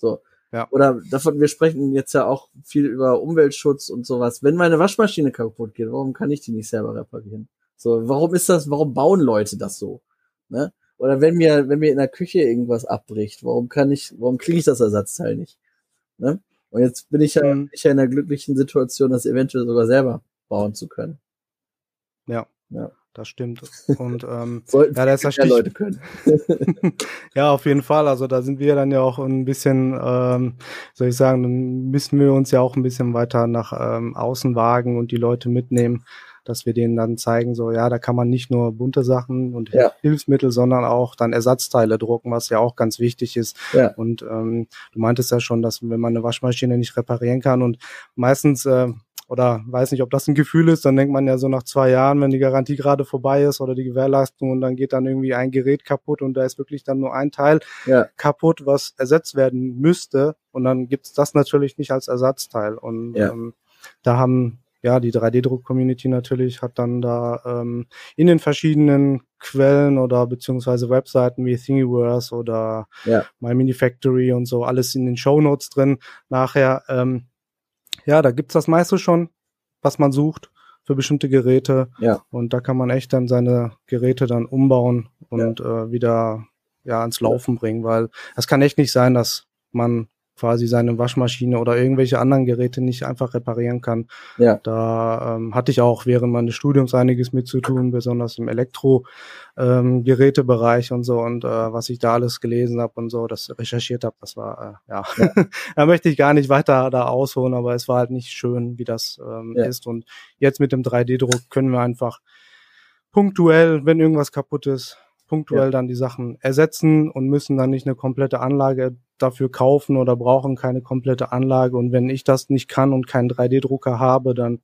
Speaker 2: So. Ja. Oder davon, wir sprechen jetzt ja auch viel über Umweltschutz und sowas. Wenn meine Waschmaschine kaputt geht, warum kann ich die nicht selber reparieren? So, warum ist das, warum bauen Leute das so? Ne? Oder wenn mir, wenn mir in der Küche irgendwas abbricht, warum kann ich, warum kriege ich das Ersatzteil nicht? Ne? Und jetzt bin ich ja, mhm. ich ja in einer glücklichen Situation, das eventuell sogar selber bauen zu können.
Speaker 1: Ja. Ja. Das stimmt. Und ähm,
Speaker 2: Sollten ja, das ist ja Leute können.
Speaker 1: ja, auf jeden Fall. Also da sind wir dann ja auch ein bisschen, ähm, soll ich sagen, dann müssen wir uns ja auch ein bisschen weiter nach ähm, außen wagen und die Leute mitnehmen dass wir denen dann zeigen, so ja, da kann man nicht nur bunte Sachen und ja. Hilfsmittel, sondern auch dann Ersatzteile drucken, was ja auch ganz wichtig ist. Ja. Und ähm, du meintest ja schon, dass wenn man eine Waschmaschine nicht reparieren kann und meistens äh, oder weiß nicht, ob das ein Gefühl ist, dann denkt man ja so nach zwei Jahren, wenn die Garantie gerade vorbei ist oder die Gewährleistung und dann geht dann irgendwie ein Gerät kaputt und da ist wirklich dann nur ein Teil ja. kaputt, was ersetzt werden müsste und dann gibt's das natürlich nicht als Ersatzteil und ja. ähm, da haben ja, die 3D-Druck-Community natürlich hat dann da ähm, in den verschiedenen Quellen oder beziehungsweise Webseiten wie Thingiverse oder ja. My Mini Factory und so alles in den Show Notes drin. Nachher, ähm, ja, da gibt's das meiste schon, was man sucht für bestimmte Geräte. Ja. Und da kann man echt dann seine Geräte dann umbauen und ja. äh, wieder ja ans Laufen bringen, weil es kann echt nicht sein, dass man quasi seine Waschmaschine oder irgendwelche anderen Geräte nicht einfach reparieren kann. Ja. Da ähm, hatte ich auch während meines Studiums einiges mit zu tun, besonders im Elektro-Gerätebereich ähm, und so und äh, was ich da alles gelesen habe und so, das recherchiert habe, das war äh, ja, ja. da möchte ich gar nicht weiter da ausholen, aber es war halt nicht schön, wie das ähm, ja. ist und jetzt mit dem 3D-Druck können wir einfach punktuell, wenn irgendwas kaputt ist, punktuell ja. dann die Sachen ersetzen und müssen dann nicht eine komplette Anlage dafür kaufen oder brauchen keine komplette Anlage. Und wenn ich das nicht kann und keinen 3D-Drucker habe, dann,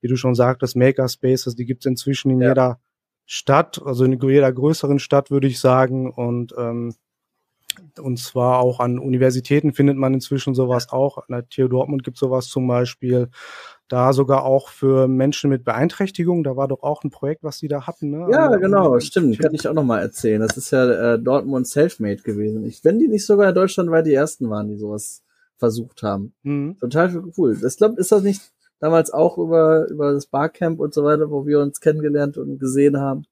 Speaker 1: wie du schon sagtest, Makerspaces, die gibt es inzwischen in ja. jeder Stadt, also in jeder größeren Stadt, würde ich sagen. Und ähm, und zwar auch an Universitäten findet man inzwischen sowas auch. An der TU Dortmund gibt sowas zum Beispiel da sogar auch für Menschen mit Beeinträchtigung. Da war doch auch ein Projekt, was die da hatten. Ne?
Speaker 2: Ja, also, genau, stimmt. Kann ich auch noch mal erzählen. Das ist ja äh, Dortmund Selfmade gewesen. Ich, wenn die nicht sogar in Deutschland weil die ersten waren, die sowas versucht haben. Mhm. Total cool. Ich glaube, ist das nicht damals auch über, über das Barcamp und so weiter, wo wir uns kennengelernt und gesehen haben?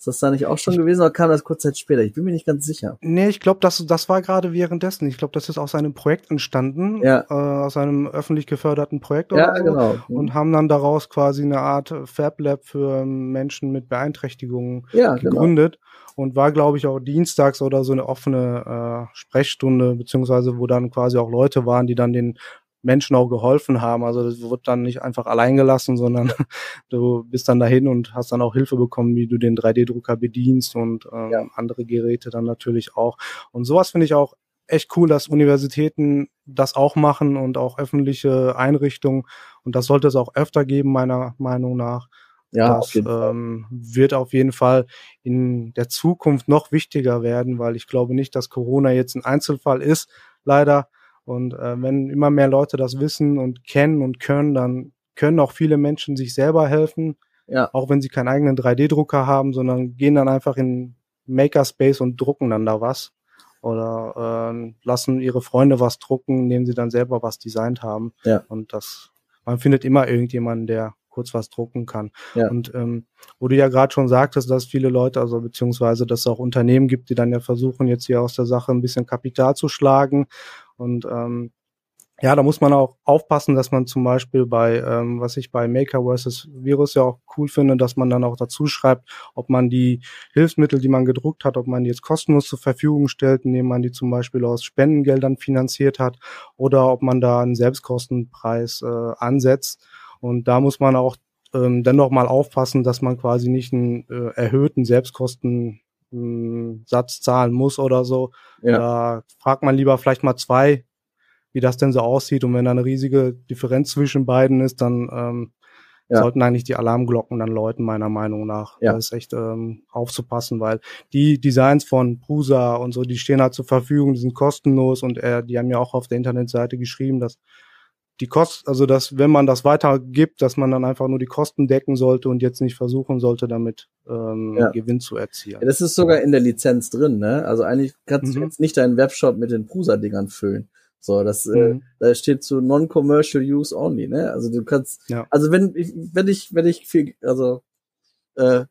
Speaker 2: Ist das da nicht auch schon gewesen oder kam das kurz Zeit später? Ich bin mir nicht ganz sicher.
Speaker 1: Nee, ich glaube, das, das war gerade währenddessen. Ich glaube, das ist aus einem Projekt entstanden, ja. äh, aus einem öffentlich geförderten Projekt
Speaker 2: ja, so, genau.
Speaker 1: und haben dann daraus quasi eine Art Fab Lab für Menschen mit Beeinträchtigungen ja, genau. gegründet genau. und war, glaube ich, auch dienstags oder so eine offene äh, Sprechstunde, beziehungsweise wo dann quasi auch Leute waren, die dann den Menschen auch geholfen haben. Also das wird dann nicht einfach allein gelassen, sondern du bist dann dahin und hast dann auch Hilfe bekommen, wie du den 3D-Drucker bedienst und ähm, ja. andere Geräte dann natürlich auch. Und sowas finde ich auch echt cool, dass Universitäten das auch machen und auch öffentliche Einrichtungen. Und das sollte es auch öfter geben, meiner Meinung nach. Ja, das ähm, wird auf jeden Fall in der Zukunft noch wichtiger werden, weil ich glaube nicht, dass Corona jetzt ein Einzelfall ist, leider, und äh, wenn immer mehr Leute das wissen und kennen und können, dann können auch viele Menschen sich selber helfen. Ja. Auch wenn sie keinen eigenen 3D-Drucker haben, sondern gehen dann einfach in Makerspace und drucken dann da was. Oder äh, lassen ihre Freunde was drucken, indem sie dann selber was designt haben. Ja. Und das, man findet immer irgendjemanden, der kurz was drucken kann. Ja. Und ähm, wo du ja gerade schon sagtest, dass viele Leute, also beziehungsweise dass es auch Unternehmen gibt, die dann ja versuchen, jetzt hier aus der Sache ein bisschen Kapital zu schlagen und ähm, ja, da muss man auch aufpassen, dass man zum Beispiel bei, ähm, was ich bei Maker vs. Virus ja auch cool finde, dass man dann auch dazu schreibt, ob man die Hilfsmittel, die man gedruckt hat, ob man die jetzt kostenlos zur Verfügung stellt, indem man die zum Beispiel aus Spendengeldern finanziert hat oder ob man da einen Selbstkostenpreis äh, ansetzt. Und da muss man auch ähm, dennoch mal aufpassen, dass man quasi nicht einen äh, erhöhten Selbstkosten hm, Satz zahlen muss oder so. Ja. Da fragt man lieber vielleicht mal zwei wie das denn so aussieht. Und wenn da eine riesige Differenz zwischen beiden ist, dann ähm, ja. sollten eigentlich die Alarmglocken dann läuten, meiner Meinung nach. Ja. Da ist echt ähm, aufzupassen, weil die Designs von Prusa und so, die stehen halt zur Verfügung, die sind kostenlos und äh, die haben ja auch auf der Internetseite geschrieben, dass die Kosten, also dass wenn man das weitergibt, dass man dann einfach nur die Kosten decken sollte und jetzt nicht versuchen sollte, damit ähm, ja. Gewinn zu erzielen.
Speaker 2: Ja, das ist sogar in der Lizenz drin, ne? Also eigentlich kannst mhm. du jetzt nicht deinen Webshop mit den Prusa-Dingern füllen. So, das äh, mhm. äh, da steht zu non-commercial use only, ne? Also du kannst, ja. also wenn ich, wenn ich, wenn ich viel, also äh,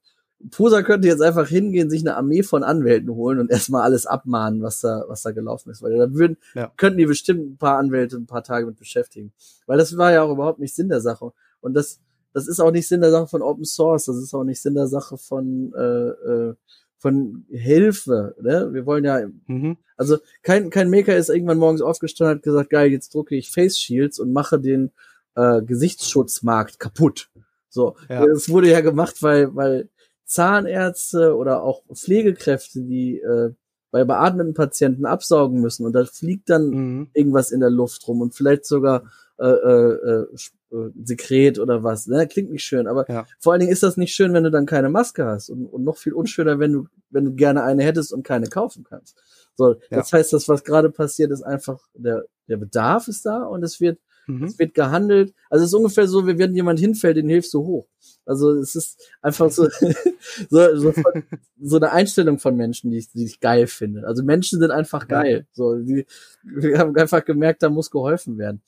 Speaker 2: Pusa könnte jetzt einfach hingehen, sich eine Armee von Anwälten holen und erstmal alles abmahnen, was da, was da gelaufen ist. Weil da würden, ja. könnten die bestimmt ein paar Anwälte ein paar Tage mit beschäftigen. Weil das war ja auch überhaupt nicht Sinn der Sache. Und das, das ist auch nicht Sinn der Sache von Open Source, das ist auch nicht Sinn der Sache von äh, äh, von Hilfe. Ne? Wir wollen ja, mhm. also kein, kein Maker ist irgendwann morgens aufgestanden und hat gesagt, geil, jetzt drucke ich Face Shields und mache den äh, Gesichtsschutzmarkt kaputt. So, ja. das wurde ja gemacht, weil, weil Zahnärzte oder auch Pflegekräfte, die äh, bei beatmeten Patienten absaugen müssen und da fliegt dann mhm. irgendwas in der Luft rum und vielleicht sogar äh, äh, äh, Sekret oder was. Ne? Klingt nicht schön, aber ja. vor allen Dingen ist das nicht schön, wenn du dann keine Maske hast und, und noch viel unschöner, wenn du wenn du gerne eine hättest und keine kaufen kannst. So, ja. das heißt, das was gerade passiert, ist einfach der der Bedarf ist da und es wird mhm. es wird gehandelt. Also es ist ungefähr so, wie wenn jemand hinfällt, den hilfst du hoch. Also es ist einfach so so, so, von, so eine Einstellung von Menschen, die ich, die ich geil finde. Also Menschen sind einfach geil. So, die, wir haben einfach gemerkt, da muss geholfen werden.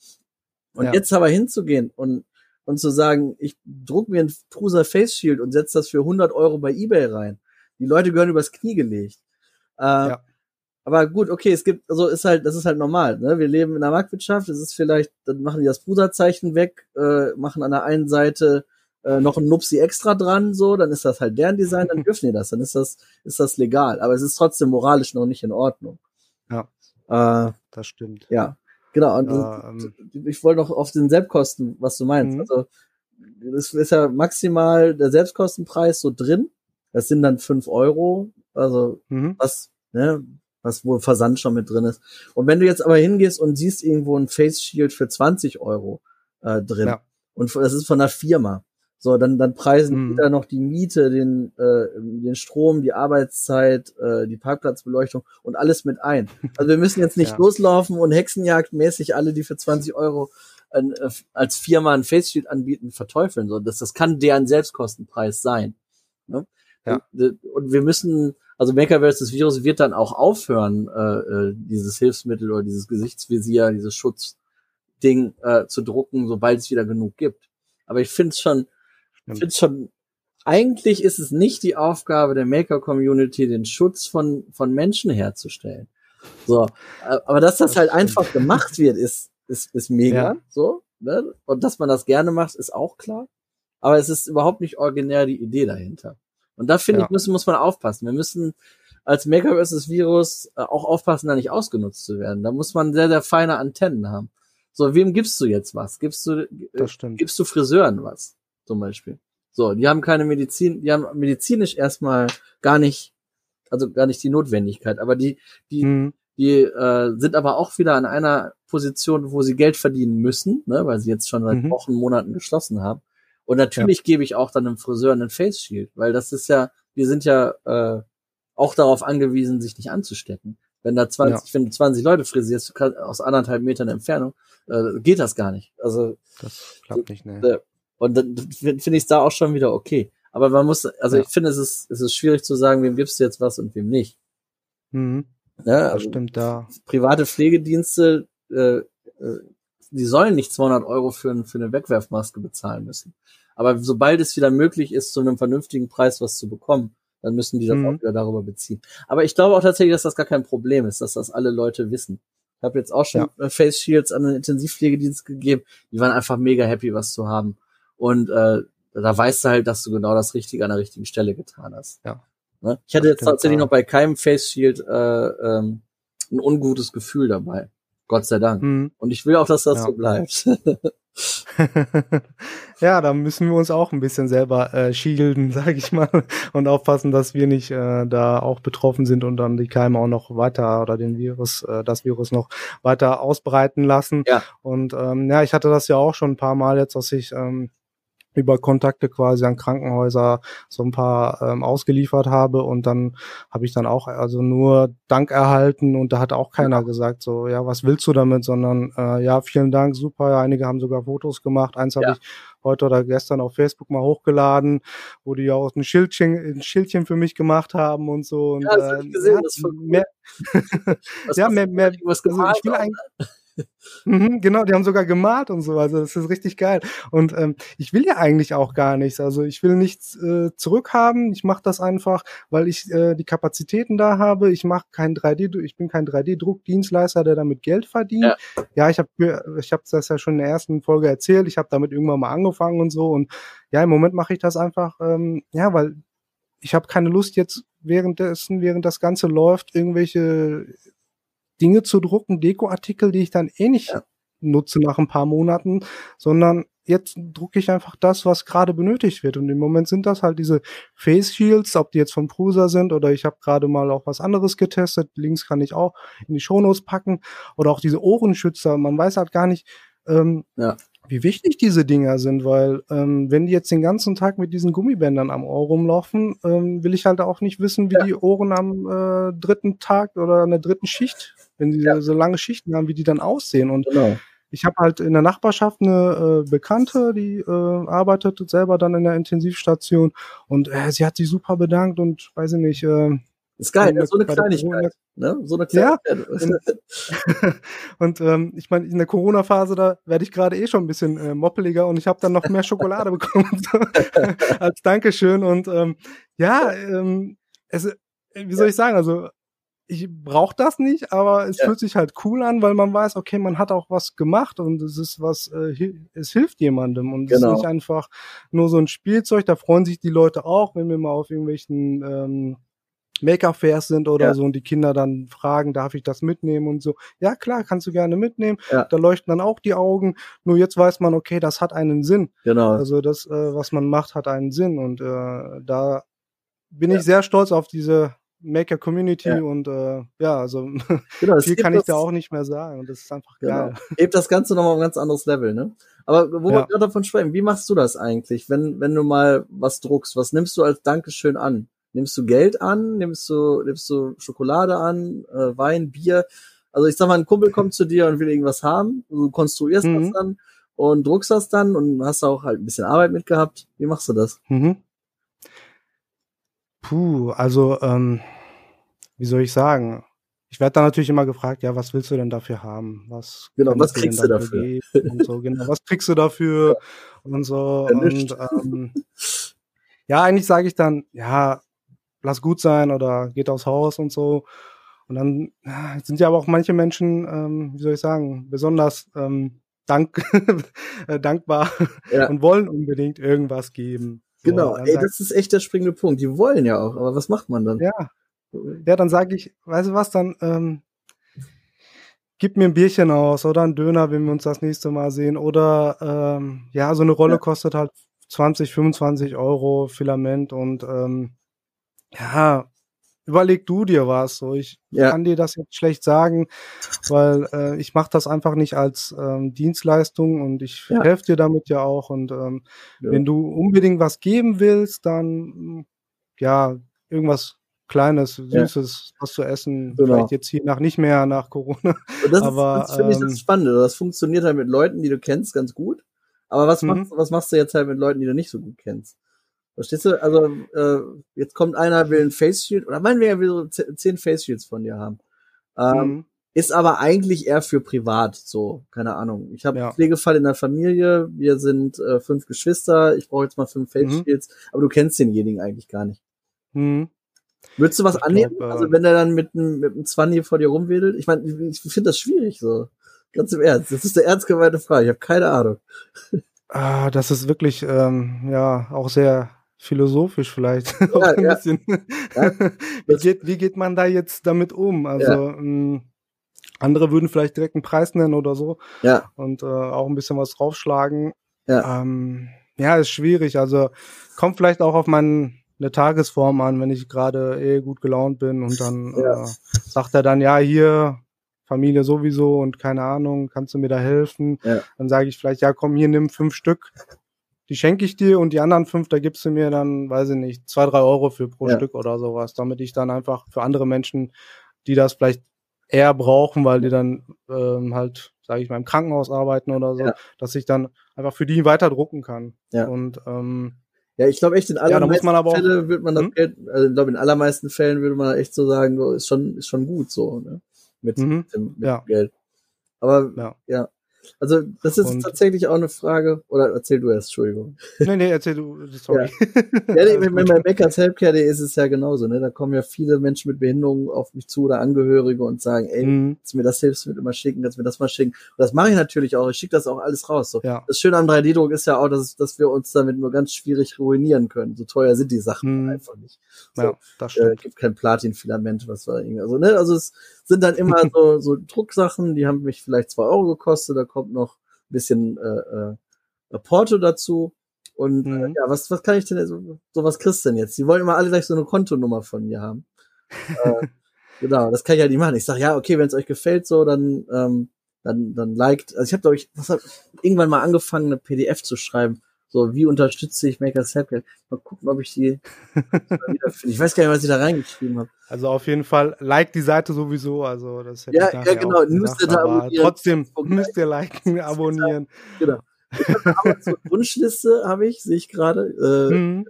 Speaker 2: Und ja. jetzt aber hinzugehen und, und zu sagen, ich druck mir ein Prusa Face Shield und setze das für 100 Euro bei eBay rein. Die Leute gehören übers Knie gelegt. Äh, ja. Aber gut, okay, es gibt, also ist halt, das ist halt normal. Ne? Wir leben in der Marktwirtschaft. Es ist vielleicht, dann machen die das Prusa-Zeichen weg, äh, machen an der einen Seite äh, noch ein Nupsi extra dran, so, dann ist das halt deren Design, dann dürfen die das, dann ist das, ist das legal. Aber es ist trotzdem moralisch noch nicht in Ordnung.
Speaker 1: Ja. Äh, das stimmt.
Speaker 2: Ja. Genau, und ja, ähm, ich wollte noch auf den Selbstkosten, was du meinst. Mhm. Also das ist ja maximal der Selbstkostenpreis so drin. Das sind dann fünf Euro, also mhm. was, ne, was wohl Versand schon mit drin ist. Und wenn du jetzt aber hingehst und siehst irgendwo ein Face Shield für 20 Euro äh, drin, ja. und das ist von einer Firma, so, dann, dann preisen mhm. die da noch die Miete, den, äh, den Strom, die Arbeitszeit, äh, die Parkplatzbeleuchtung und alles mit ein. Also wir müssen jetzt nicht ja. loslaufen und Hexenjagdmäßig alle, die für 20 Euro äh, als Firma ein Face Shield anbieten, verteufeln. So, das, das kann deren Selbstkostenpreis sein. Ne? Ja. Und wir müssen, also Maker vs. Virus wird dann auch aufhören, äh, äh, dieses Hilfsmittel oder dieses Gesichtsvisier, dieses Schutzding äh, zu drucken, sobald es wieder genug gibt. Aber ich finde es schon ich finde schon, eigentlich ist es nicht die Aufgabe der Maker-Community, den Schutz von, von Menschen herzustellen. So, äh, aber dass das, das halt stimmt. einfach gemacht wird, ist, ist, ist mega, ja. so, ne? Und dass man das gerne macht, ist auch klar. Aber es ist überhaupt nicht originär die Idee dahinter. Und da finde ja. ich, muss, muss man aufpassen. Wir müssen als Maker vs. Virus äh, auch aufpassen, da nicht ausgenutzt zu werden. Da muss man sehr, sehr feine Antennen haben. So, wem gibst du jetzt was? Gibst du, äh, gibst du Friseuren was? zum Beispiel. So, die haben keine Medizin, die haben medizinisch erstmal gar nicht, also gar nicht die Notwendigkeit, aber die, die, mhm. die äh, sind aber auch wieder an einer Position, wo sie Geld verdienen müssen, ne, weil sie jetzt schon seit mhm. Wochen, Monaten geschlossen haben. Und natürlich ja. gebe ich auch dann einem Friseur einen Face Shield, weil das ist ja, wir sind ja äh, auch darauf angewiesen, sich nicht anzustecken. Wenn da 20, ja. wenn du 20 Leute frisierst aus anderthalb Metern Entfernung, äh, geht das gar nicht. Also
Speaker 1: das klappt nicht, ne.
Speaker 2: Äh, und dann finde ich es da auch schon wieder okay. Aber man muss, also ja. ich finde, es ist, es ist schwierig zu sagen, wem gibst du jetzt was und wem nicht.
Speaker 1: Mhm. Ja, also stimmt da.
Speaker 2: Private Pflegedienste, äh, äh, die sollen nicht 200 Euro für, für eine Wegwerfmaske bezahlen müssen. Aber sobald es wieder möglich ist, zu einem vernünftigen Preis was zu bekommen, dann müssen die das mhm. auch wieder darüber beziehen. Aber ich glaube auch tatsächlich, dass das gar kein Problem ist, dass das alle Leute wissen. Ich habe jetzt auch schon ja. Äh, Face Shields an den Intensivpflegedienst gegeben. Die waren einfach mega happy, was zu haben. Und äh, da weißt du halt, dass du genau das Richtige an der richtigen Stelle getan hast.
Speaker 1: Ja.
Speaker 2: Ne? Ich hatte jetzt tatsächlich noch bei keinem Face Shield äh, ähm, ein ungutes Gefühl dabei. Gott sei Dank. Mhm. Und ich will auch, dass das ja. so bleibt.
Speaker 1: ja, da müssen wir uns auch ein bisschen selber äh, shielden, sage ich mal, und aufpassen, dass wir nicht äh, da auch betroffen sind und dann die Keime auch noch weiter oder den Virus, äh, das Virus noch weiter ausbreiten lassen.
Speaker 2: Ja.
Speaker 1: Und ähm, ja, ich hatte das ja auch schon ein paar Mal jetzt, dass ich ähm, über Kontakte quasi an Krankenhäuser so ein paar ähm, ausgeliefert habe und dann habe ich dann auch also nur Dank erhalten und da hat auch keiner ja. gesagt so ja was willst du damit sondern äh, ja vielen Dank super einige haben sogar Fotos gemacht eins ja. habe ich heute oder gestern auf Facebook mal hochgeladen wo die auch ein Schildchen ein Schildchen für mich gemacht haben und so und,
Speaker 2: ja, das habe ich gesehen das voll
Speaker 1: cool. mehr, ja mehr mehr was also ich will eigentlich Mhm, genau, die haben sogar gemalt und so, also das ist richtig geil. Und ähm, ich will ja eigentlich auch gar nichts, also ich will nichts äh, zurückhaben. Ich mache das einfach, weil ich äh, die Kapazitäten da habe. Ich mache kein 3D, ich bin kein 3D-Druckdienstleister, der damit Geld verdient. Ja, ja ich habe ich habe das ja schon in der ersten Folge erzählt. Ich habe damit irgendwann mal angefangen und so. Und ja, im Moment mache ich das einfach, ähm, ja, weil ich habe keine Lust jetzt währenddessen, während das Ganze läuft, irgendwelche Dinge zu drucken, Dekoartikel, die ich dann eh nicht ja. nutze nach ein paar Monaten, sondern jetzt drucke ich einfach das, was gerade benötigt wird. Und im Moment sind das halt diese Face Shields, ob die jetzt von Prusa sind oder ich habe gerade mal auch was anderes getestet. Links kann ich auch in die Shownotes packen. Oder auch diese Ohrenschützer. Man weiß halt gar nicht, ähm, ja wie wichtig diese Dinger sind, weil ähm, wenn die jetzt den ganzen Tag mit diesen Gummibändern am Ohr rumlaufen, ähm, will ich halt auch nicht wissen, wie ja. die Ohren am äh, dritten Tag oder an der dritten Schicht, wenn sie ja. so lange Schichten haben, wie die dann aussehen. Und genau. ich habe halt in der Nachbarschaft eine äh, Bekannte, die äh, arbeitet selber dann in der Intensivstation und äh, sie hat sich super bedankt und weiß ich nicht, äh,
Speaker 2: ist geil, ja, so eine Kleinigkeit. Ne? So eine
Speaker 1: Kleinigkeit. Ja. und ähm, ich meine, in der Corona-Phase, da werde ich gerade eh schon ein bisschen äh, moppeliger und ich habe dann noch mehr Schokolade bekommen als Dankeschön. Und ähm, ja, ähm, es, äh, wie soll ich sagen, also ich brauche das nicht, aber es ja. fühlt sich halt cool an, weil man weiß, okay, man hat auch was gemacht und es ist was, äh, es hilft jemandem und genau. es ist genau. nicht einfach nur so ein Spielzeug. Da freuen sich die Leute auch, wenn wir mal auf irgendwelchen ähm, Make-up-Fairs sind oder ja. so und die Kinder dann fragen, darf ich das mitnehmen und so. Ja, klar, kannst du gerne mitnehmen. Ja. Da leuchten dann auch die Augen. Nur jetzt weiß man, okay, das hat einen Sinn.
Speaker 2: Genau.
Speaker 1: Also das, äh, was man macht, hat einen Sinn und äh, da bin ich sehr stolz auf diese Maker Community ja. und äh, ja, also genau, viel kann ich da auch nicht mehr sagen und das ist einfach genau. geil.
Speaker 2: Hebt das Ganze nochmal ein ganz anderes Level, ne? Aber wo ja. wir gerade davon sprechen, wie machst du das eigentlich, wenn, wenn du mal was druckst? Was nimmst du als Dankeschön an? Nimmst du Geld an? Nimmst du, nimmst du Schokolade an? Äh, Wein, Bier? Also ich sag mal, ein Kumpel kommt zu dir und will irgendwas haben. Du konstruierst mhm. das dann und druckst das dann und hast auch halt ein bisschen Arbeit mitgehabt. Wie machst du das?
Speaker 1: Mhm. Puh, also ähm, wie soll ich sagen? Ich werde dann natürlich immer gefragt, ja, was willst du denn dafür haben? Was
Speaker 2: genau, was kriegst du dafür?
Speaker 1: dafür? und so, genau, was kriegst du dafür? Ja. Und so. Ja, und ähm, ja, eigentlich sage ich dann, ja, lass gut sein oder geht aufs Haus und so. Und dann sind ja aber auch manche Menschen, ähm, wie soll ich sagen, besonders ähm, dank äh, dankbar ja. und wollen unbedingt irgendwas geben.
Speaker 2: So, genau, ey, das ist echt der springende Punkt. Die wollen ja auch, aber was macht man dann?
Speaker 1: Ja, ja, dann sage ich, weißt du was, dann ähm, gib mir ein Bierchen aus oder ein Döner, wenn wir uns das nächste Mal sehen. Oder ähm, ja, so eine Rolle ja. kostet halt 20, 25 Euro Filament und ähm, ja, überleg du dir was. So, ich ja. kann dir das jetzt schlecht sagen, weil äh, ich mache das einfach nicht als ähm, Dienstleistung und ich ja. helfe dir damit ja auch. Und ähm, ja. wenn du unbedingt was geben willst, dann ja, irgendwas Kleines, Süßes, was zu essen. Genau. Vielleicht jetzt hier nach nicht mehr nach Corona.
Speaker 2: Und das aber, ist, das finde ich das ähm, Spannende. Das funktioniert halt mit Leuten, die du kennst, ganz gut. Aber was, mhm. machst, was machst du jetzt halt mit Leuten, die du nicht so gut kennst? Verstehst du? Also, äh, jetzt kommt einer, will ein Face Shield, oder meinen wir, er will so zehn Face Shields von dir haben. Ähm, mhm. Ist aber eigentlich eher für privat, so, keine Ahnung. Ich habe ja. einen Pflegefall in der Familie, wir sind äh, fünf Geschwister, ich brauche jetzt mal fünf Face mhm. Shields, aber du kennst denjenigen eigentlich gar nicht. Mhm. Würdest du was ich annehmen? Glaub, also wenn er dann mit einem mit einem Zwanni vor dir rumwedelt? Ich meine, ich finde das schwierig so. Ganz im Ernst. Das ist eine ernst gemeinte Frage. Ich habe keine Ahnung.
Speaker 1: Ah, das ist wirklich ähm, ja auch sehr philosophisch vielleicht. Ja, ein ja. bisschen. Ja, wie, geht, wie geht man da jetzt damit um? Also ja. mh, andere würden vielleicht direkt einen Preis nennen oder so.
Speaker 2: Ja.
Speaker 1: Und äh, auch ein bisschen was draufschlagen. Ja. Ähm, ja, ist schwierig. Also kommt vielleicht auch auf meinen eine Tagesform an, wenn ich gerade eh gut gelaunt bin und dann ja. äh, sagt er dann, ja, hier, Familie sowieso und keine Ahnung, kannst du mir da helfen? Ja. Dann sage ich vielleicht, ja, komm, hier, nimm fünf Stück, die schenke ich dir und die anderen fünf, da gibst du mir dann, weiß ich nicht, zwei, drei Euro für pro ja. Stück oder sowas, damit ich dann einfach für andere Menschen, die das vielleicht eher brauchen, weil die dann ähm, halt, sage ich mal, im Krankenhaus arbeiten oder so, ja. dass ich dann einfach für die weiter drucken kann. Ja. Und ähm,
Speaker 2: ja, ich glaube echt in allermeisten ja, Fällen würde man das hm? Geld, also ich glaube in allermeisten Fällen würde man echt so sagen, so, ist schon ist schon gut so, ne? Mit, mhm. dem, mit ja. dem Geld. Aber ja. ja. Also, das ist und tatsächlich auch eine Frage, oder erzähl du erst, Entschuldigung.
Speaker 1: Nee, nee, erzähl du, sorry.
Speaker 2: Ja, ja nee, bei Beckers Helpcare ist es ja genauso, ne? Da kommen ja viele Menschen mit Behinderungen auf mich zu oder Angehörige und sagen, ey, mhm. kannst du mir das hilfst mit immer schicken, kannst du mir das mal schicken. Und das mache ich natürlich auch, ich schicke das auch alles raus. So. Ja. Das Schöne am 3D-Druck ist ja auch, dass, dass wir uns damit nur ganz schwierig ruinieren können. So teuer sind die Sachen mhm. einfach nicht. So, ja, das stimmt. Äh, gibt kein Platin-Filament, was war irgendwie. Also, ne, also es sind dann immer so, so Drucksachen, die haben mich vielleicht zwei Euro gekostet, da kommt noch ein bisschen äh, äh, Porto dazu. Und äh, mhm. äh, ja, was, was kann ich denn, so, so was kriegst du denn jetzt? Die wollen immer alle gleich so eine Kontonummer von mir haben. äh, genau, das kann ich halt nicht machen. Ich sage, ja, okay, wenn es euch gefällt so, dann, ähm, dann, dann liked. Also ich habe, glaube ich, was hab, irgendwann mal angefangen, eine PDF zu schreiben so, wie unterstütze ich Makers Helpcare? Mal gucken, ob ich die wiederfinde. Ich weiß gar nicht, was ich da reingeschrieben habe.
Speaker 1: Also auf jeden Fall, like die Seite sowieso. Also das
Speaker 2: hätte ja, ich ja, genau. Newsletter
Speaker 1: abonnieren. Trotzdem müsst ihr liken, abonnieren.
Speaker 2: Genau. Wunschliste habe ich, sehe ich gerade. Äh, mhm.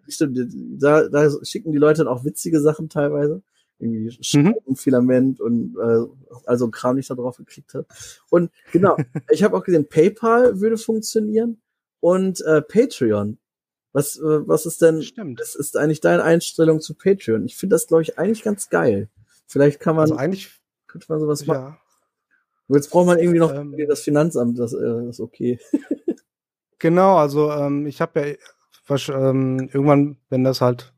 Speaker 2: da, da schicken die Leute dann auch witzige Sachen teilweise. Irgendwie Schraubenfilament mhm. und äh, also Kram, nicht da drauf gekriegt hat. Und genau, ich habe auch gesehen, PayPal würde funktionieren und äh, Patreon. Was, äh, was ist denn?
Speaker 1: Stimmt.
Speaker 2: Das ist eigentlich deine Einstellung zu Patreon. Ich finde das, glaube ich, eigentlich ganz geil. Vielleicht kann man.
Speaker 1: Also eigentlich
Speaker 2: könnte man sowas machen. Ja. jetzt braucht man irgendwie noch ähm, das Finanzamt, das äh, ist okay.
Speaker 1: genau, also ähm, ich habe ja was, ähm, irgendwann, wenn das halt,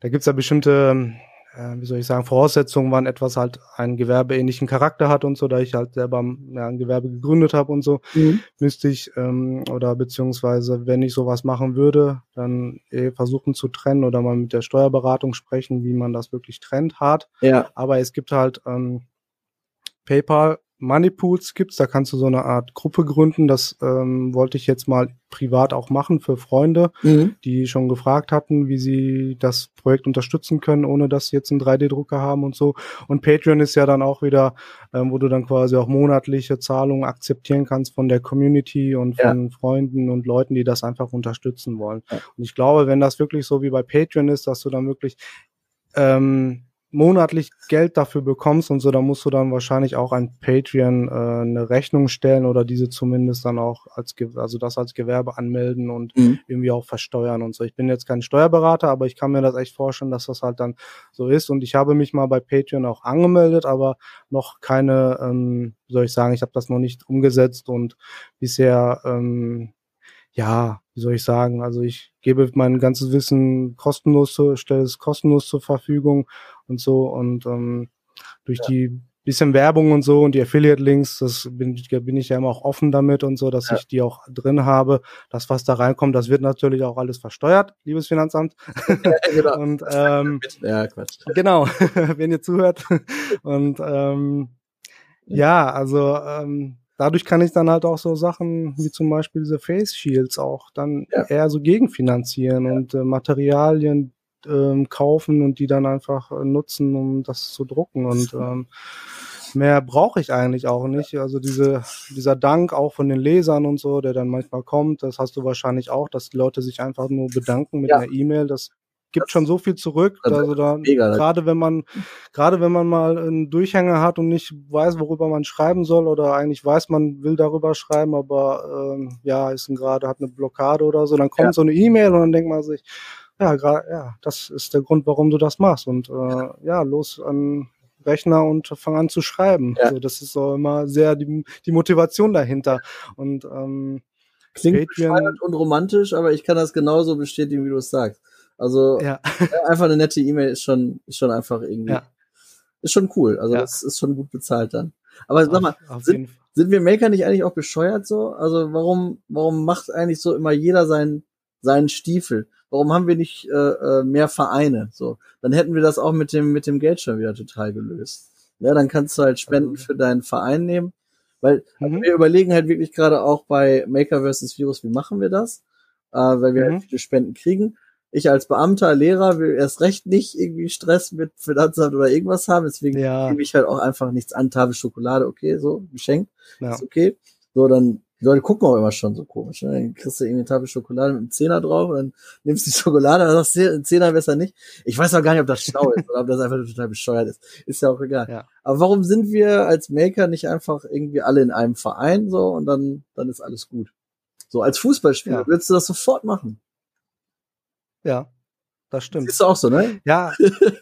Speaker 1: da gibt's ja bestimmte ähm, äh, wie soll ich sagen, Voraussetzungen waren etwas halt einen gewerbeähnlichen Charakter hat und so, da ich halt selber ja, ein Gewerbe gegründet habe und so, mhm. müsste ich ähm, oder beziehungsweise wenn ich sowas machen würde, dann eh versuchen zu trennen oder mal mit der Steuerberatung sprechen, wie man das wirklich trennt, hart.
Speaker 2: Ja.
Speaker 1: Aber es gibt halt ähm, PayPal Moneypools gibt's, da kannst du so eine Art Gruppe gründen. Das ähm, wollte ich jetzt mal privat auch machen für Freunde, mhm. die schon gefragt hatten, wie sie das Projekt unterstützen können, ohne dass sie jetzt einen 3D-Drucker haben und so. Und Patreon ist ja dann auch wieder, ähm, wo du dann quasi auch monatliche Zahlungen akzeptieren kannst von der Community und von ja. Freunden und Leuten, die das einfach unterstützen wollen. Ja. Und ich glaube, wenn das wirklich so wie bei Patreon ist, dass du dann wirklich ähm, monatlich Geld dafür bekommst und so, dann musst du dann wahrscheinlich auch ein Patreon äh, eine Rechnung stellen oder diese zumindest dann auch als also das als Gewerbe anmelden und mhm. irgendwie auch versteuern und so. Ich bin jetzt kein Steuerberater, aber ich kann mir das echt vorstellen, dass das halt dann so ist. Und ich habe mich mal bei Patreon auch angemeldet, aber noch keine, ähm, wie soll ich sagen, ich habe das noch nicht umgesetzt und bisher ähm, ja, wie soll ich sagen, also ich gebe mein ganzes Wissen kostenlos, stelle es kostenlos zur Verfügung und so und ähm, durch ja. die bisschen Werbung und so und die Affiliate-Links, das bin, bin ich ja immer auch offen damit und so, dass ja. ich die auch drin habe. Das, was da reinkommt, das wird natürlich auch alles versteuert, liebes Finanzamt. Ja, genau. und ähm, ja, Quatsch. Genau, wenn ihr zuhört. Und ähm, ja, also ähm, dadurch kann ich dann halt auch so Sachen wie zum Beispiel diese Face Shields auch dann ja. eher so gegenfinanzieren und äh, Materialien ähm, kaufen und die dann einfach äh, nutzen, um das zu drucken und ähm, mehr brauche ich eigentlich auch nicht. Also diese, dieser Dank auch von den Lesern und so, der dann manchmal kommt, das hast du wahrscheinlich auch, dass die Leute sich einfach nur bedanken mit ja. einer E-Mail. Das gibt schon so viel zurück. Also da gerade wenn man gerade wenn man mal einen Durchhänger hat und nicht weiß, worüber man schreiben soll oder eigentlich weiß, man will darüber schreiben, aber ähm, ja, ist gerade hat eine Blockade oder so, dann kommt ja. so eine E-Mail und dann denkt man sich, ja, gerade, ja, das ist der Grund, warum du das machst. Und äh, ja, los an Rechner und fang an zu schreiben. Ja. So, das ist so immer sehr die, die Motivation dahinter. Und ähm,
Speaker 2: Klingt bescheuert und romantisch, aber ich kann das genauso bestätigen, wie du es sagst. Also ja. einfach eine nette E-Mail ist schon, ist schon einfach irgendwie, ja. ist schon cool. Also das ist schon gut bezahlt dann. Aber sag mal, auf, auf sind, sind wir Maker nicht eigentlich auch bescheuert so? Also warum, warum macht eigentlich so immer jeder seinen, seinen Stiefel? Warum haben wir nicht äh, äh, mehr Vereine? So, dann hätten wir das auch mit dem mit dem Geld schon wieder total gelöst. Ja, dann kannst du halt Spenden für deinen Verein nehmen, weil mhm. wir überlegen halt wirklich gerade auch bei Maker vs Virus, wie machen wir das? Äh, weil wir halt mhm. halt viele Spenden kriegen. Ich als Beamter, Lehrer will erst recht nicht irgendwie Stress mit Finanzamt oder irgendwas haben, deswegen ja. gebe ich halt auch einfach nichts an, Tafel Schokolade, okay, so, geschenkt, ja. ist okay. So, dann die Leute gucken auch immer schon so komisch. Ne? Dann kriegst du irgendwie eine Tafel Schokolade mit einem Zehner drauf und dann nimmst du die Schokolade und sagst, ein Zehner besser nicht. Ich weiß auch gar nicht, ob das schlau ist oder ob das einfach total bescheuert ist. Ist ja auch egal. Ja. Aber warum sind wir als Maker nicht einfach irgendwie alle in einem Verein so und dann, dann ist alles gut? So als Fußballspieler ja. würdest du das sofort machen.
Speaker 1: Ja, das stimmt.
Speaker 2: Ist auch so, ne?
Speaker 1: Ja,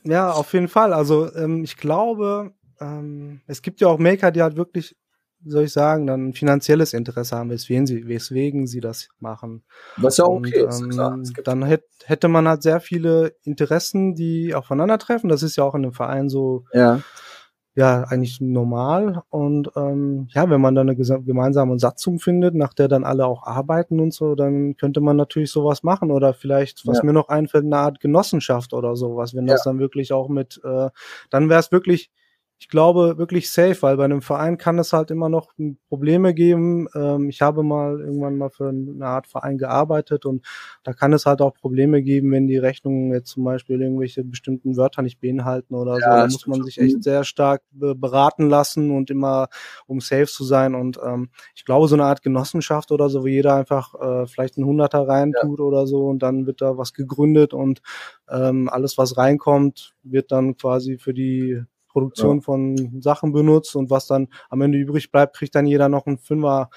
Speaker 1: ja, auf jeden Fall. Also ähm, ich glaube, ähm, es gibt ja auch Maker, die halt wirklich soll ich sagen, dann ein finanzielles Interesse haben, weswegen sie, weswegen sie das machen.
Speaker 2: Was ja okay und, ist, ähm, klar.
Speaker 1: Dann hätte, hätte man halt sehr viele Interessen, die aufeinandertreffen. Das ist ja auch in einem Verein so,
Speaker 2: ja,
Speaker 1: ja eigentlich normal. Und ähm, ja, wenn man dann eine gemeinsame Satzung findet, nach der dann alle auch arbeiten und so, dann könnte man natürlich sowas machen. Oder vielleicht, was ja. mir noch einfällt, eine Art Genossenschaft oder sowas, wenn das ja. dann wirklich auch mit, äh, dann wäre es wirklich ich glaube wirklich safe, weil bei einem Verein kann es halt immer noch Probleme geben. Ähm, ich habe mal irgendwann mal für eine Art Verein gearbeitet und da kann es halt auch Probleme geben, wenn die Rechnungen jetzt zum Beispiel irgendwelche bestimmten Wörter nicht beinhalten oder ja, so. Da muss man sich echt sehr stark beraten lassen und immer um safe zu sein. Und ähm, ich glaube, so eine Art Genossenschaft oder so, wo jeder einfach äh, vielleicht einen Hunderter reintut ja. oder so und dann wird da was gegründet und ähm, alles, was reinkommt, wird dann quasi für die Produktion ja. von Sachen benutzt und was dann am Ende übrig bleibt, kriegt dann jeder noch einen Fünfer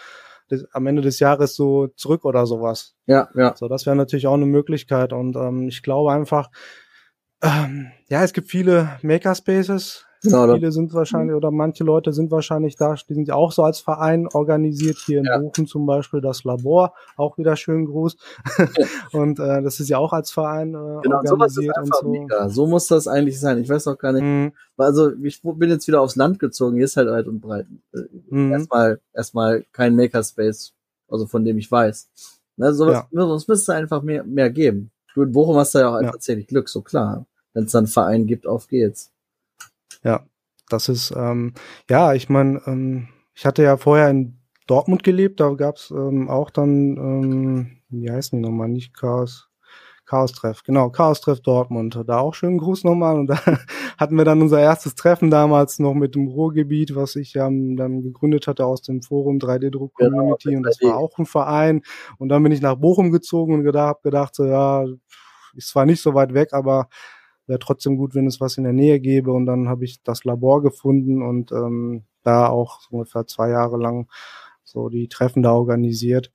Speaker 1: des, am Ende des Jahres so zurück oder sowas.
Speaker 2: Ja, ja.
Speaker 1: So, das wäre natürlich auch eine Möglichkeit und ähm, ich glaube einfach, ähm, ja, es gibt viele Makerspaces, Genau, Viele sind wahrscheinlich, oder manche Leute sind wahrscheinlich da, die sind ja auch so als Verein organisiert, hier in ja. Bochum zum Beispiel das Labor, auch wieder schönen Gruß. Und äh, das ist ja auch als Verein äh, genau, organisiert und so.
Speaker 2: Mega. So muss das eigentlich sein. Ich weiß auch gar nicht. Mhm. Also ich bin jetzt wieder aufs Land gezogen, hier ist halt weit und breit. Äh, mhm. Erstmal, erstmal kein Makerspace, also von dem ich weiß. Ne, sowas, ja. Sonst müsste es einfach mehr, mehr geben. Du in Bochum hast da ja auch ja. tatsächlich Glück, so klar. Wenn es dann einen Verein gibt, auf geht's.
Speaker 1: Ja, das ist, ähm, ja, ich meine, ähm, ich hatte ja vorher in Dortmund gelebt, da gab's ähm, auch dann, ähm, wie heißen die nochmal, nicht Chaos, Chaos-Treff, genau, Chaos-Treff Dortmund, da auch schönen Gruß nochmal. Und da hatten wir dann unser erstes Treffen damals noch mit dem Ruhrgebiet, was ich ja dann gegründet hatte aus dem Forum 3D-Druck-Community genau, und das war auch ein Verein. Und dann bin ich nach Bochum gezogen und gedacht, hab gedacht so, ja, ist zwar nicht so weit weg, aber wäre trotzdem gut, wenn es was in der Nähe gäbe. Und dann habe ich das Labor gefunden und ähm, da auch so ungefähr zwei Jahre lang so die Treffen da organisiert.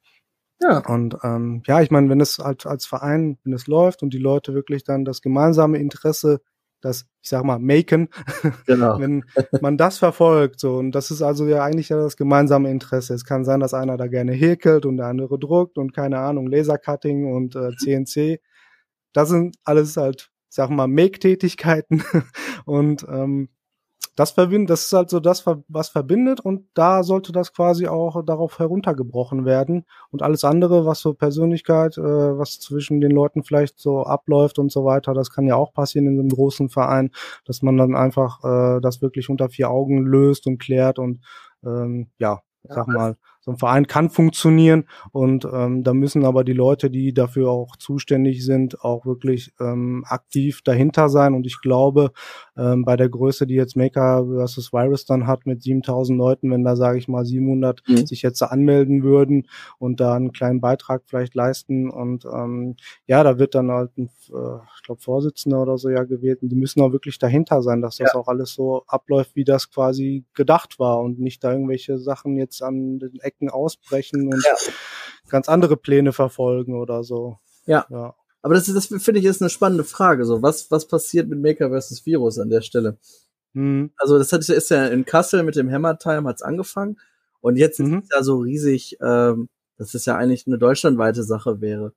Speaker 1: Ja. Und ähm, ja, ich meine, wenn es halt als Verein, wenn es läuft und die Leute wirklich dann das gemeinsame Interesse, das, ich sag mal, maken, genau. wenn man das verfolgt, so, und das ist also ja eigentlich ja das gemeinsame Interesse. Es kann sein, dass einer da gerne häkelt und der andere druckt und keine Ahnung, Lasercutting und äh, CNC. Das sind alles halt sag mal, Make-Tätigkeiten. Und ähm, das verbindet, das ist halt so das, was verbindet und da sollte das quasi auch darauf heruntergebrochen werden. Und alles andere, was so Persönlichkeit, äh, was zwischen den Leuten vielleicht so abläuft und so weiter, das kann ja auch passieren in einem großen Verein, dass man dann einfach äh, das wirklich unter vier Augen löst und klärt und ähm, ja, sag mal, so ein Verein kann funktionieren und ähm, da müssen aber die Leute, die dafür auch zuständig sind, auch wirklich ähm, aktiv dahinter sein. Und ich glaube, ähm, bei der Größe, die jetzt Maker versus Virus dann hat mit 7000 Leuten, wenn da sage ich mal 700 mhm. sich jetzt anmelden würden und da einen kleinen Beitrag vielleicht leisten und ähm, ja, da wird dann halt ein, äh, ich glaube Vorsitzender oder so ja gewählt und die müssen auch wirklich dahinter sein, dass das ja. auch alles so abläuft, wie das quasi gedacht war und nicht da irgendwelche Sachen jetzt an den Ecken ausbrechen und ja. ganz andere Pläne verfolgen oder so.
Speaker 2: Ja. ja. Aber das, das finde ich ist eine spannende Frage. So, was, was passiert mit Maker versus Virus an der Stelle? Mhm. Also, das hat, ist ja in Kassel mit dem Hammer Time hat's angefangen. Und jetzt mhm. ist es ja so riesig, ähm, dass es ja eigentlich eine deutschlandweite Sache wäre.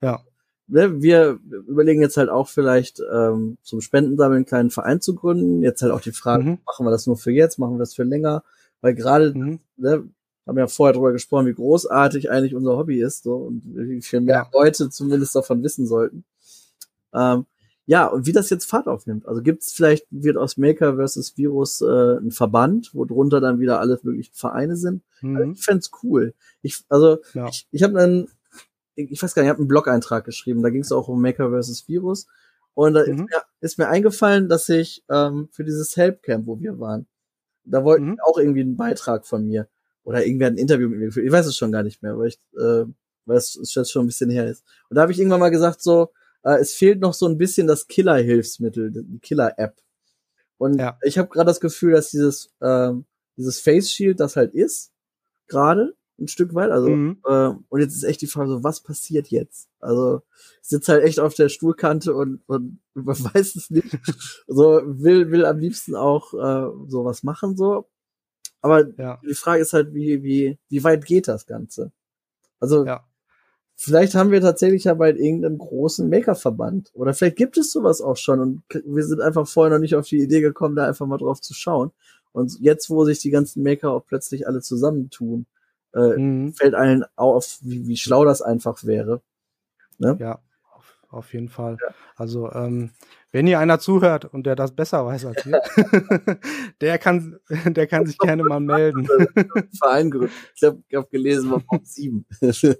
Speaker 1: Ja.
Speaker 2: Ne, wir überlegen jetzt halt auch vielleicht ähm, zum Spendensammeln einen kleinen Verein zu gründen. Jetzt halt auch die Frage, mhm. machen wir das nur für jetzt, machen wir das für länger? Weil gerade, mhm. ne, haben ja vorher darüber gesprochen, wie großartig eigentlich unser Hobby ist so und wie viel mehr ja. Leute zumindest davon wissen sollten. Ähm, ja, und wie das jetzt Fahrt aufnimmt. Also gibt es vielleicht, wird aus Maker versus Virus äh, ein Verband, wo drunter dann wieder alle möglichen Vereine sind. Mhm. Also ich fände cool. Ich, also ja. ich, ich habe dann, ich weiß gar nicht, ich habe einen Blog-Eintrag geschrieben, da ging es auch um Maker versus Virus. Und da mhm. ist, mir, ist, mir, eingefallen, dass ich ähm, für dieses Helpcamp, wo wir waren, da wollten mhm. auch irgendwie einen Beitrag von mir. Oder irgendwer ein Interview mit mir geführt. Ich weiß es schon gar nicht mehr, weil ich, äh, weil es jetzt schon ein bisschen her ist. Und da habe ich irgendwann mal gesagt, so, äh, es fehlt noch so ein bisschen das Killer-Hilfsmittel, die Killer-App. Und ja. ich habe gerade das Gefühl, dass dieses, ähm, dieses Face Shield das halt ist, gerade ein Stück weit. Also, mhm. äh, und jetzt ist echt die Frage, so, was passiert jetzt? Also, ich sitze halt echt auf der Stuhlkante und, und man weiß es nicht. so, will, will am liebsten auch äh, sowas machen, so. Aber ja. die Frage ist halt, wie, wie, wie weit geht das Ganze? Also, ja. vielleicht haben wir tatsächlich ja bald irgendeinen großen Maker-Verband. Oder vielleicht gibt es sowas auch schon und wir sind einfach vorher noch nicht auf die Idee gekommen, da einfach mal drauf zu schauen. Und jetzt, wo sich die ganzen Maker auch plötzlich alle zusammentun, äh, mhm. fällt allen auf, wie, wie schlau das einfach wäre.
Speaker 1: Ne? Ja, auf, jeden Fall. Ja. Also, ähm, wenn hier einer zuhört und der das besser weiß als wir, der kann, der kann sich gerne mal melden.
Speaker 2: Verein Ich habe hab gelesen, war Punkt 7. so, ich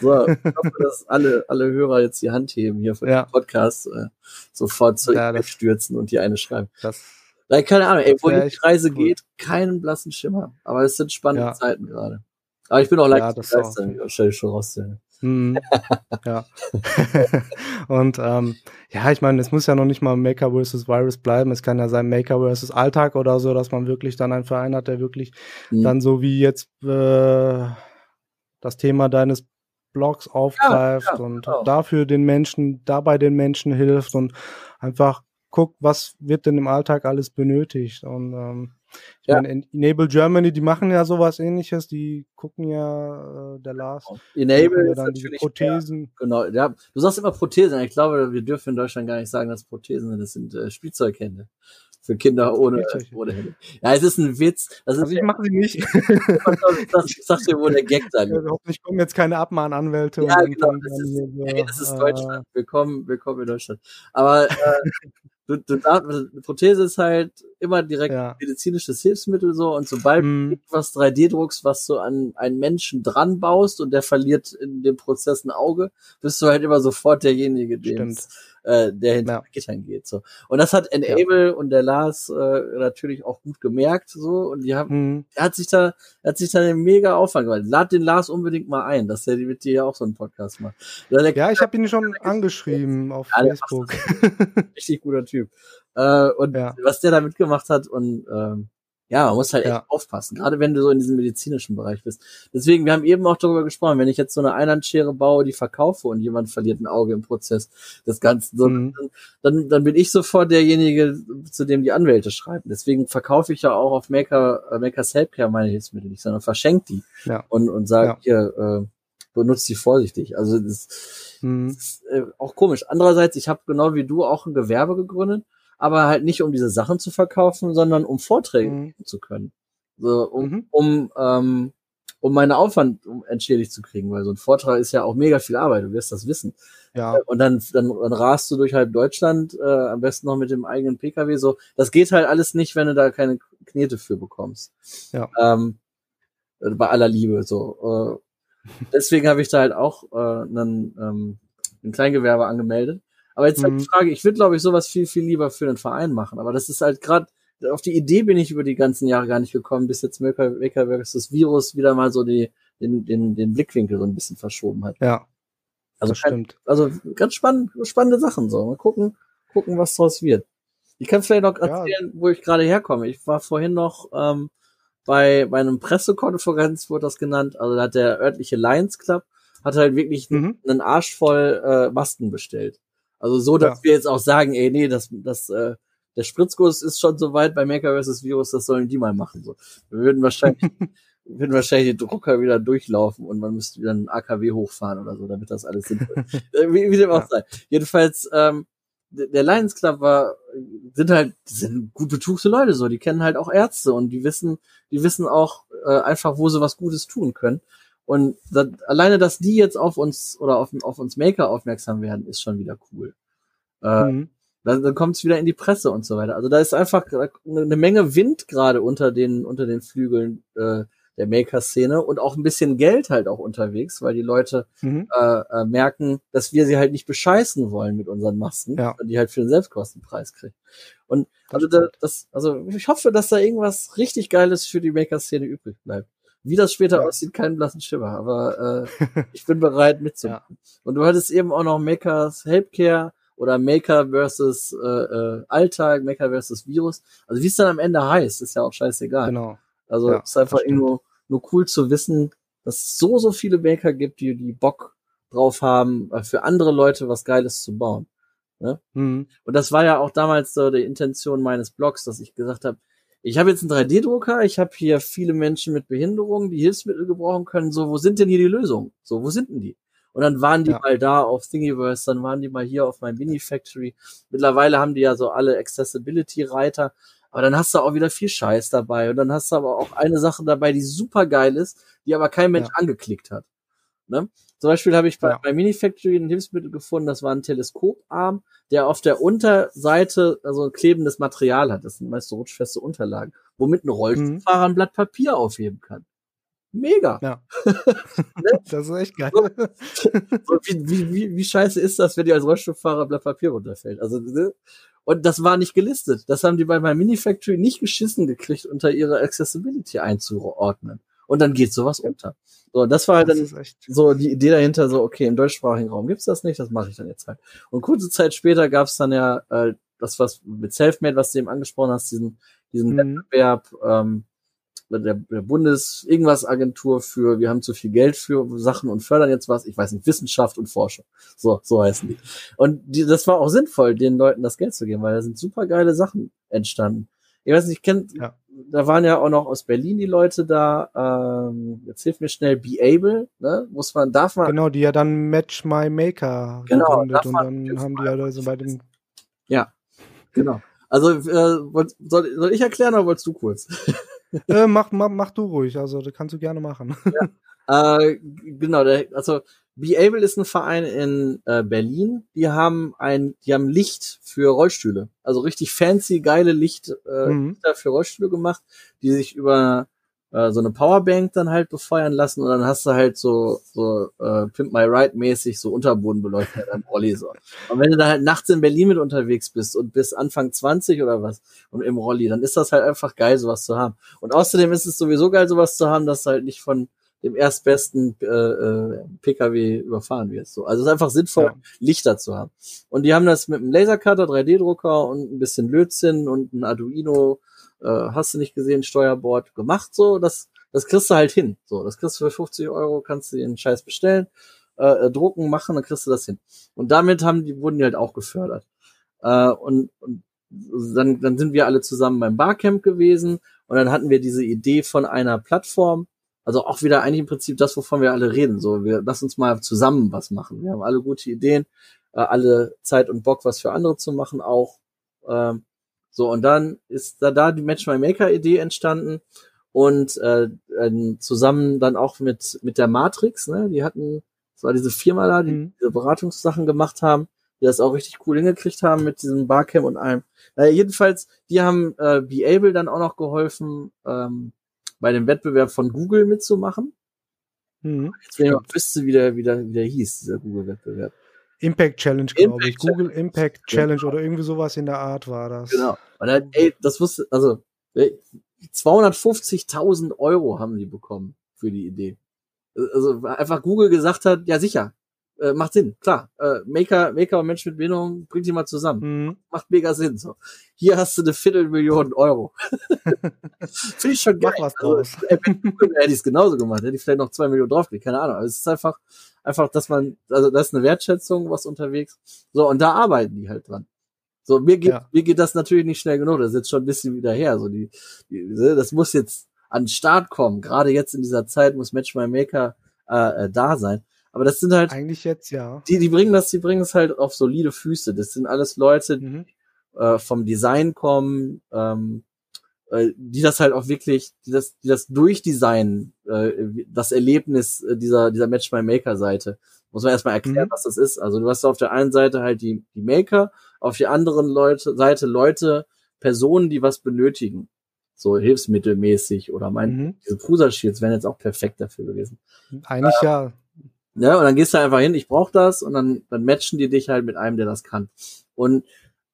Speaker 2: hoffe, dass alle, alle Hörer jetzt die Hand heben hier für ja. den Podcast, äh, sofort zu ja, das, stürzen und die eine schreiben. Das, Nein, keine Ahnung, ey, wo die Reise cool. geht, keinen blassen Schimmer. Aber es sind spannende ja. Zeiten gerade. Aber ich bin auch leicht ja, begeistert, stelle ich schon raus.
Speaker 1: Hm, ja. und ähm, ja, ich meine, es muss ja noch nicht mal Maker versus Virus bleiben. Es kann ja sein Maker versus Alltag oder so, dass man wirklich dann einen Verein hat, der wirklich mhm. dann so wie jetzt äh, das Thema deines Blogs aufgreift ja, ja, und genau. dafür den Menschen, dabei den Menschen hilft und einfach guckt, was wird denn im Alltag alles benötigt. Und ähm, ich ja. meine, Enable Germany, die machen ja sowas ähnliches, die gucken ja äh, der Lars.
Speaker 2: Enable
Speaker 1: ja dann diese Prothesen.
Speaker 2: Mehr, genau, ja. Du sagst immer Prothesen, ich glaube, wir dürfen in Deutschland gar nicht sagen, dass Prothesen sind, das sind äh, Spielzeughände. Für Kinder ohne, ohne Hände. Ja, es ist ein Witz.
Speaker 1: Das
Speaker 2: also
Speaker 1: ich mache sie nicht.
Speaker 2: das, ich sag dir, wo der Gag dann
Speaker 1: ist. Hoffentlich kommen jetzt keine Abmahnanwälte.
Speaker 2: Ja, genau. Das ist, so, hey, das ist Deutschland. Äh, willkommen, willkommen in Deutschland. Aber äh, du, du eine Prothese ist halt immer direkt ja. medizinisches Hilfsmittel so und sobald mm. du etwas 3D-Druckst, was du an einen Menschen dran baust und der verliert in dem Prozess ein Auge, bist du halt immer sofort derjenige, dem äh, der hinter ja. Gittern geht. So. Und das hat Enable ja. und der Lars äh, natürlich auch gut gemerkt. so Und die haben, mhm. er hat sich da, er hat sich da einen mega Aufwand gemacht. Lad den Lars unbedingt mal ein, dass der mit dir ja auch so einen Podcast macht.
Speaker 1: Ja, ich habe ihn schon angeschrieben auf Facebook.
Speaker 2: Richtig guter Typ. Äh, und ja. was der da mitgemacht hat und ähm, ja, man muss halt echt ja. aufpassen, gerade wenn du so in diesem medizinischen Bereich bist. Deswegen, wir haben eben auch darüber gesprochen, wenn ich jetzt so eine Einhandschere baue, die verkaufe und jemand verliert ein Auge im Prozess das Ganze, so, mhm. dann, dann bin ich sofort derjenige, zu dem die Anwälte schreiben. Deswegen verkaufe ich ja auch auf Maker, äh, Makers Helpcare meine Hilfsmittel nicht, sondern verschenke die ja. und, und sage ja. hier, äh, benutzt die vorsichtig. Also das, mhm. ist äh, auch komisch. Andererseits, ich habe genau wie du auch ein Gewerbe gegründet aber halt nicht um diese Sachen zu verkaufen, sondern um Vorträge mhm. zu können. So, um, mhm. um, ähm, um meine Aufwand entschädigt zu kriegen, weil so ein Vortrag ist ja auch mega viel Arbeit, du wirst das wissen. Ja. Äh, und dann, dann, dann rast du durch halb Deutschland, äh, am besten noch mit dem eigenen Pkw. So, das geht halt alles nicht, wenn du da keine Knete für bekommst. Ja. Ähm, bei aller Liebe so. Deswegen habe ich da halt auch äh, einen, ähm, ein Kleingewerbe angemeldet aber jetzt mhm. halt die mhm. Frage, ich würde, glaube ich, sowas viel, viel lieber für den Verein machen. Aber das ist halt gerade, auf die Idee bin ich über die ganzen Jahre gar nicht gekommen, bis jetzt Maker, Maker das Virus wieder mal so die, den, den, den Blickwinkel so ein bisschen verschoben hat.
Speaker 1: Ja.
Speaker 2: Also, stimmt. also ganz spannend, spannende Sachen so. Mal gucken, gucken, was draus wird. Ich kann vielleicht noch erzählen, ja. wo ich gerade herkomme. Ich war vorhin noch ähm, bei, bei einem Pressekonferenz, wurde das genannt. Also da hat der örtliche Lions Club hat halt wirklich mhm. einen Arsch voll äh, Masken bestellt. Also so, dass ja. wir jetzt auch sagen, ey, nee, das, das, äh, der Spritzkurs ist schon so weit bei Maker vs. Virus, das sollen die mal machen. So. Wir würden wahrscheinlich, würden wahrscheinlich die Drucker wieder durchlaufen und man müsste wieder einen AKW hochfahren oder so, damit das alles sinnvoll äh, wie, wie dem auch ja. sei. Jedenfalls, ähm, der Lions Club war, sind halt, sind gut betuchte Leute so, die kennen halt auch Ärzte und die wissen, die wissen auch äh, einfach, wo sie was Gutes tun können. Und das, alleine, dass die jetzt auf uns oder auf, auf uns Maker aufmerksam werden, ist schon wieder cool. Äh, mhm. Dann, dann kommt es wieder in die Presse und so weiter. Also da ist einfach eine Menge Wind gerade unter den unter den Flügeln äh, der Maker-Szene und auch ein bisschen Geld halt auch unterwegs, weil die Leute mhm. äh, äh, merken, dass wir sie halt nicht bescheißen wollen mit unseren Masken, ja. die halt für den Selbstkostenpreis kriegen. Und also da, das, also ich hoffe, dass da irgendwas richtig Geiles für die Maker-Szene übrig bleibt. Wie das später ja. aussieht, keinen blassen Schimmer, aber äh, ich bin bereit mitzumachen. Ja. Und du hattest eben auch noch Makers Helpcare oder Maker versus äh, äh, Alltag, Maker versus Virus. Also wie es dann am Ende heißt, ist ja auch scheißegal. Genau. Also ja, ist einfach nur, nur cool zu wissen, dass es so, so viele Maker gibt, die, die Bock drauf haben, äh, für andere Leute was Geiles zu bauen. Ne? Mhm. Und das war ja auch damals so die Intention meines Blogs, dass ich gesagt habe, ich habe jetzt einen 3D-Drucker, ich habe hier viele Menschen mit Behinderungen, die Hilfsmittel gebrauchen können. So, wo sind denn hier die Lösungen? So, wo sind denn die? Und dann waren die ja. mal da auf Thingiverse, dann waren die mal hier auf meinem Mini Factory. Mittlerweile haben die ja so alle Accessibility-Reiter. Aber dann hast du auch wieder viel Scheiß dabei. Und dann hast du aber auch eine Sache dabei, die super geil ist, die aber kein Mensch ja. angeklickt hat. Ne? Zum Beispiel habe ich bei, ja. bei Minifactory ein Hilfsmittel gefunden, das war ein Teleskoparm, der auf der Unterseite also ein klebendes Material hat. Das sind meist so rutschfeste Unterlagen, womit ein Rollstuhlfahrer mhm. ein Blatt Papier aufheben kann. Mega. Ja.
Speaker 1: ne? Das ist echt geil.
Speaker 2: So, wie, wie, wie, wie scheiße ist das, wenn dir als Rollstuhlfahrer Blatt Papier runterfällt? Also, ne? Und das war nicht gelistet. Das haben die bei meinem Mini-Factory nicht geschissen gekriegt, unter ihre Accessibility einzuordnen. Und dann geht sowas unter. So, das war halt das dann so die Idee dahinter, so, okay, im deutschsprachigen Raum gibt's das nicht, das mache ich dann jetzt halt. Und kurze Zeit später gab's dann ja äh, das, was mit Selfmade, was du eben angesprochen hast, diesen, diesen mhm. Wettbewerb, ähm, der, der Bundes irgendwas Agentur für wir haben zu viel Geld für Sachen und fördern jetzt was, ich weiß nicht, Wissenschaft und Forschung. So, so heißen die. Und die, das war auch sinnvoll, den Leuten das Geld zu geben, weil da sind super geile Sachen entstanden. Ich weiß nicht, ich kennt, ja. da waren ja auch noch aus Berlin die Leute da, ähm, jetzt hilf mir schnell, Be Able, ne? Muss man, darf man.
Speaker 1: Genau, die ja dann Match My Maker
Speaker 2: genau,
Speaker 1: und dann haben die ja also bei dem.
Speaker 2: Ja, genau. Also, äh, soll, soll ich erklären oder wolltest du kurz?
Speaker 1: äh, mach, mach, mach du ruhig, also das kannst du gerne machen.
Speaker 2: Ja. Äh, genau, der, also Be Able ist ein Verein in äh, Berlin. Die haben ein, die haben Licht für Rollstühle, also richtig fancy, geile Licht äh, mhm. für Rollstühle gemacht, die sich über äh, so eine Powerbank dann halt befeuern lassen und dann hast du halt so so äh, Pimp My Ride mäßig so Unterbodenbeleuchtung am Rolli so. Und wenn du da halt nachts in Berlin mit unterwegs bist und bis Anfang 20 oder was und im Rolli, dann ist das halt einfach geil sowas zu haben. Und außerdem ist es sowieso geil sowas zu haben, dass du halt nicht von dem erstbesten äh, äh, PKW überfahren wirst. So. Also es ist einfach sinnvoll, ja. Lichter zu haben. Und die haben das mit einem Lasercutter, 3D-Drucker und ein bisschen Lötzinn und ein Arduino äh, hast du nicht gesehen, Steuerbord gemacht, so, das, das kriegst du halt hin. So, das kriegst du für 50 Euro, kannst du den Scheiß bestellen, äh, drucken, machen, dann kriegst du das hin. Und damit haben die, wurden die halt auch gefördert. Äh, und, und dann, dann sind wir alle zusammen beim Barcamp gewesen und dann hatten wir diese Idee von einer Plattform, also auch wieder eigentlich im Prinzip das, wovon wir alle reden. So, wir lass uns mal zusammen was machen. Wir haben alle gute Ideen, äh, alle Zeit und Bock, was für andere zu machen auch. Ähm, so, und dann ist da, da die Match My Maker Idee entstanden und äh, äh, zusammen dann auch mit, mit der Matrix, ne, die hatten, das war diese Firma da, die mhm. diese Beratungssachen gemacht haben, die das auch richtig cool hingekriegt haben mit diesem Barcamp und allem. Naja, jedenfalls, die haben äh, Be Able dann auch noch geholfen, ähm, bei dem Wettbewerb von Google mitzumachen. Mhm. Jetzt wenn ich mal wüsste, wie der, wie der, wie der hieß, dieser Google-Wettbewerb.
Speaker 1: Impact Challenge, glaube ich. Google Impact Challenge genau. oder irgendwie sowas in der Art war das.
Speaker 2: Genau. Und dann, ey, das wusste, also 250.000 Euro haben die bekommen für die Idee. Also einfach Google gesagt hat, ja sicher, äh, macht Sinn, klar. Äh, Maker, Maker und Mensch mit Behinderung, bringt die mal zusammen. Mhm. Macht mega Sinn. So. Hier hast du eine Viertelmillion Euro. Finde ich schon geil. Mach was draus. Also, äh, hätte ich es genauso gemacht, hätte ich vielleicht noch zwei Millionen draufgelegt, keine Ahnung. Aber es ist einfach, einfach, dass man, also das ist eine Wertschätzung, was unterwegs. So, und da arbeiten die halt dran. So, mir geht, ja. mir geht das natürlich nicht schnell genug, das ist jetzt schon ein bisschen wieder her. So die, die das muss jetzt an den Start kommen. Gerade jetzt in dieser Zeit muss Match My Maker äh, äh, da sein. Aber das sind halt
Speaker 1: eigentlich jetzt ja.
Speaker 2: Die, die bringen das, die bringen es halt auf solide Füße. Das sind alles Leute, mhm. äh, vom Design kommen, ähm, äh, die das halt auch wirklich, die das, die das durchdesignen, äh, das Erlebnis äh, dieser dieser Match My Maker Seite. Muss man erstmal erklären, mhm. was das ist. Also du hast auf der einen Seite halt die die Maker, auf der anderen Leute Seite Leute, Personen, die was benötigen so hilfsmittelmäßig oder mein, mhm. diese Prusa Shields wären jetzt auch perfekt dafür gewesen.
Speaker 1: Eigentlich äh, ja.
Speaker 2: Ja, und dann gehst du einfach hin, ich brauche das und dann, dann matchen die dich halt mit einem, der das kann. Und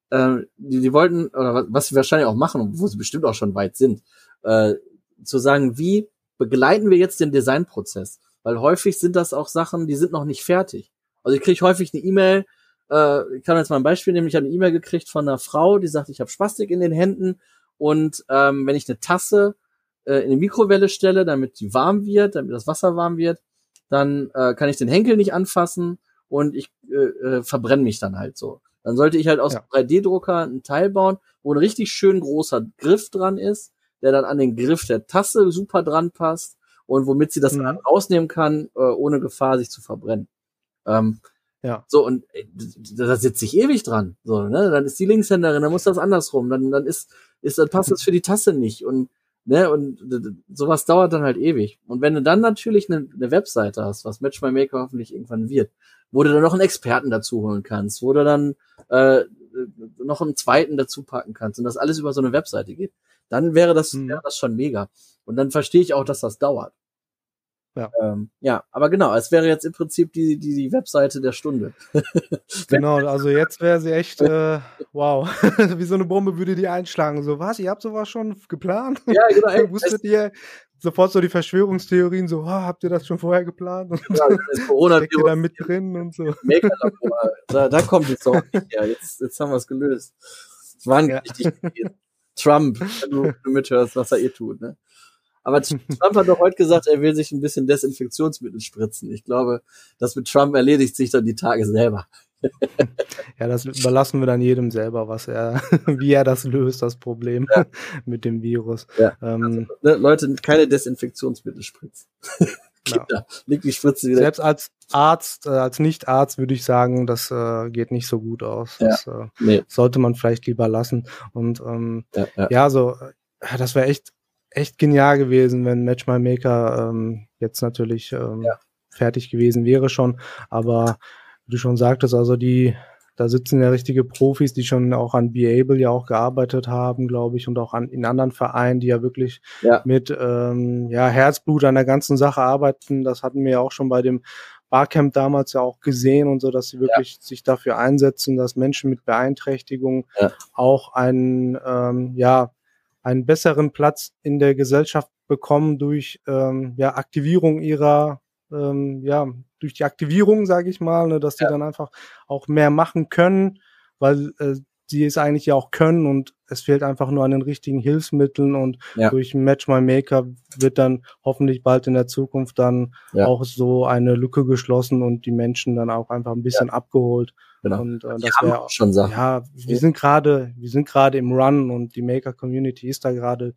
Speaker 2: äh, die, die wollten, oder was sie wahrscheinlich auch machen, wo sie bestimmt auch schon weit sind, äh, zu sagen, wie begleiten wir jetzt den Designprozess? Weil häufig sind das auch Sachen, die sind noch nicht fertig. Also ich kriege häufig eine E-Mail, äh, ich kann jetzt mal ein Beispiel nehmen, ich habe eine E-Mail gekriegt von einer Frau, die sagt, ich habe Spastik in den Händen und ähm, wenn ich eine Tasse äh, in die Mikrowelle stelle, damit die warm wird, damit das Wasser warm wird, dann äh, kann ich den Henkel nicht anfassen und ich äh, äh, verbrenne mich dann halt so. Dann sollte ich halt aus ja. 3D-Drucker ein Teil bauen, wo ein richtig schön großer Griff dran ist, der dann an den Griff der Tasse super dran passt und womit sie das mhm. dann rausnehmen kann, äh, ohne Gefahr, sich zu verbrennen. Ähm, ja. So, und äh, da sitze ich ewig dran. So, ne? Dann ist die Linkshänderin, dann muss das andersrum. Dann, dann ist, ist, dann passt das für die Tasse nicht. Und, ne, und sowas dauert dann halt ewig. Und wenn du dann natürlich eine, eine Webseite hast, was Match My Maker hoffentlich irgendwann wird, wo du dann noch einen Experten dazu holen kannst, wo du dann äh, noch einen zweiten dazu packen kannst und das alles über so eine Webseite geht, dann wäre das, mhm. wäre das schon mega. Und dann verstehe ich auch, dass das dauert. Ja. Ähm, ja, aber genau, es wäre jetzt im Prinzip die, die, die Webseite der Stunde.
Speaker 1: genau, also jetzt wäre sie echt, äh, wow, wie so eine Bombe würde die einschlagen. So, was, ihr habt sowas schon geplant? Ja, genau. Ey, Wusstet ihr, sofort so die Verschwörungstheorien, so, oh, habt ihr das schon vorher geplant? Und ja, das Corona ihr da mit drin und so.
Speaker 2: Da, da kommt jetzt auch ja, jetzt, jetzt haben wir es gelöst. Es war ja. richtig Trump, wenn du, wenn du mithörst, was er eh tut, ne? Aber Trump hat doch heute gesagt, er will sich ein bisschen Desinfektionsmittel spritzen. Ich glaube, das mit Trump erledigt sich dann die Tage selber.
Speaker 1: ja, das überlassen wir dann jedem selber, was er, wie er das löst, das Problem ja. mit dem Virus. Ja.
Speaker 2: Ähm, also, ne, Leute, keine Desinfektionsmittel spritzen.
Speaker 1: Kinder, leg die Spritze wieder. Selbst als Arzt, äh, als Nicht-Arzt würde ich sagen, das äh, geht nicht so gut aus. Ja. Das äh, nee. sollte man vielleicht lieber lassen. Und ähm, ja, ja. ja so, äh, das wäre echt echt genial gewesen, wenn Match My Maker ähm, jetzt natürlich ähm, ja. fertig gewesen wäre schon. Aber wie du schon sagtest, also die, da sitzen ja richtige Profis, die schon auch an Be Able ja auch gearbeitet haben, glaube ich, und auch an, in anderen Vereinen, die ja wirklich ja. mit ähm, ja, Herzblut an der ganzen Sache arbeiten. Das hatten wir ja auch schon bei dem Barcamp damals ja auch gesehen und so, dass sie wirklich ja. sich dafür einsetzen, dass Menschen mit Beeinträchtigung ja. auch ein ähm, ja einen besseren Platz in der Gesellschaft bekommen durch ähm, ja, Aktivierung ihrer, ähm, ja, durch die Aktivierung, sage ich mal, ne, dass sie ja. dann einfach auch mehr machen können, weil äh, sie es eigentlich ja auch können und es fehlt einfach nur an den richtigen Hilfsmitteln und ja. durch Match My Maker wird dann hoffentlich bald in der Zukunft dann ja. auch so eine Lücke geschlossen und die Menschen dann auch einfach ein bisschen ja. abgeholt. Genau. Und äh, das wäre schon Sachen. Ja, wir sind gerade, wir sind gerade im Run und die Maker Community ist da gerade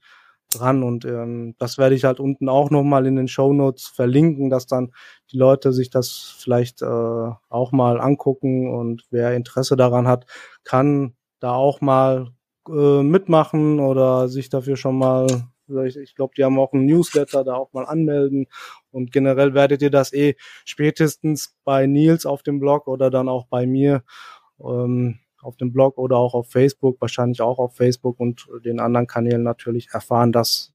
Speaker 1: dran und ähm, das werde ich halt unten auch nochmal in den Show Notes verlinken, dass dann die Leute sich das vielleicht äh, auch mal angucken und wer Interesse daran hat, kann da auch mal äh, mitmachen oder sich dafür schon mal, ich, glaube, die haben auch einen Newsletter, da auch mal anmelden. Und generell werdet ihr das eh spätestens bei Nils auf dem Blog oder dann auch bei mir ähm, auf dem Blog oder auch auf Facebook, wahrscheinlich auch auf Facebook und den anderen Kanälen natürlich erfahren, dass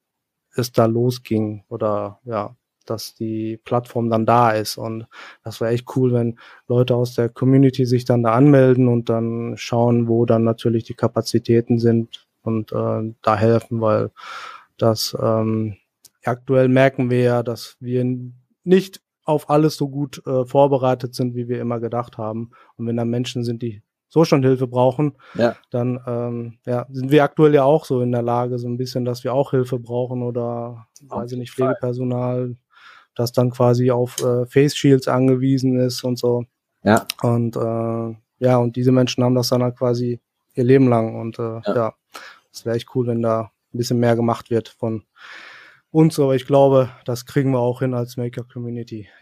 Speaker 1: es da losging oder ja, dass die Plattform dann da ist. Und das wäre echt cool, wenn Leute aus der Community sich dann da anmelden und dann schauen, wo dann natürlich die Kapazitäten sind und äh, da helfen, weil das ähm, aktuell merken wir ja, dass wir nicht auf alles so gut äh, vorbereitet sind, wie wir immer gedacht haben. Und wenn da Menschen sind, die so schon Hilfe brauchen, ja. dann ähm, ja, sind wir aktuell ja auch so in der Lage, so ein bisschen, dass wir auch Hilfe brauchen oder, weiß ich nicht, Pflegepersonal, das dann quasi auf äh, Face Shields angewiesen ist und so.
Speaker 2: Ja.
Speaker 1: Und äh, ja, und diese Menschen haben das dann halt quasi ihr Leben lang. Und äh, ja, ja das wäre echt cool, wenn da ein bisschen mehr gemacht wird von uns. Aber ich glaube, das kriegen wir auch hin als Maker-Community.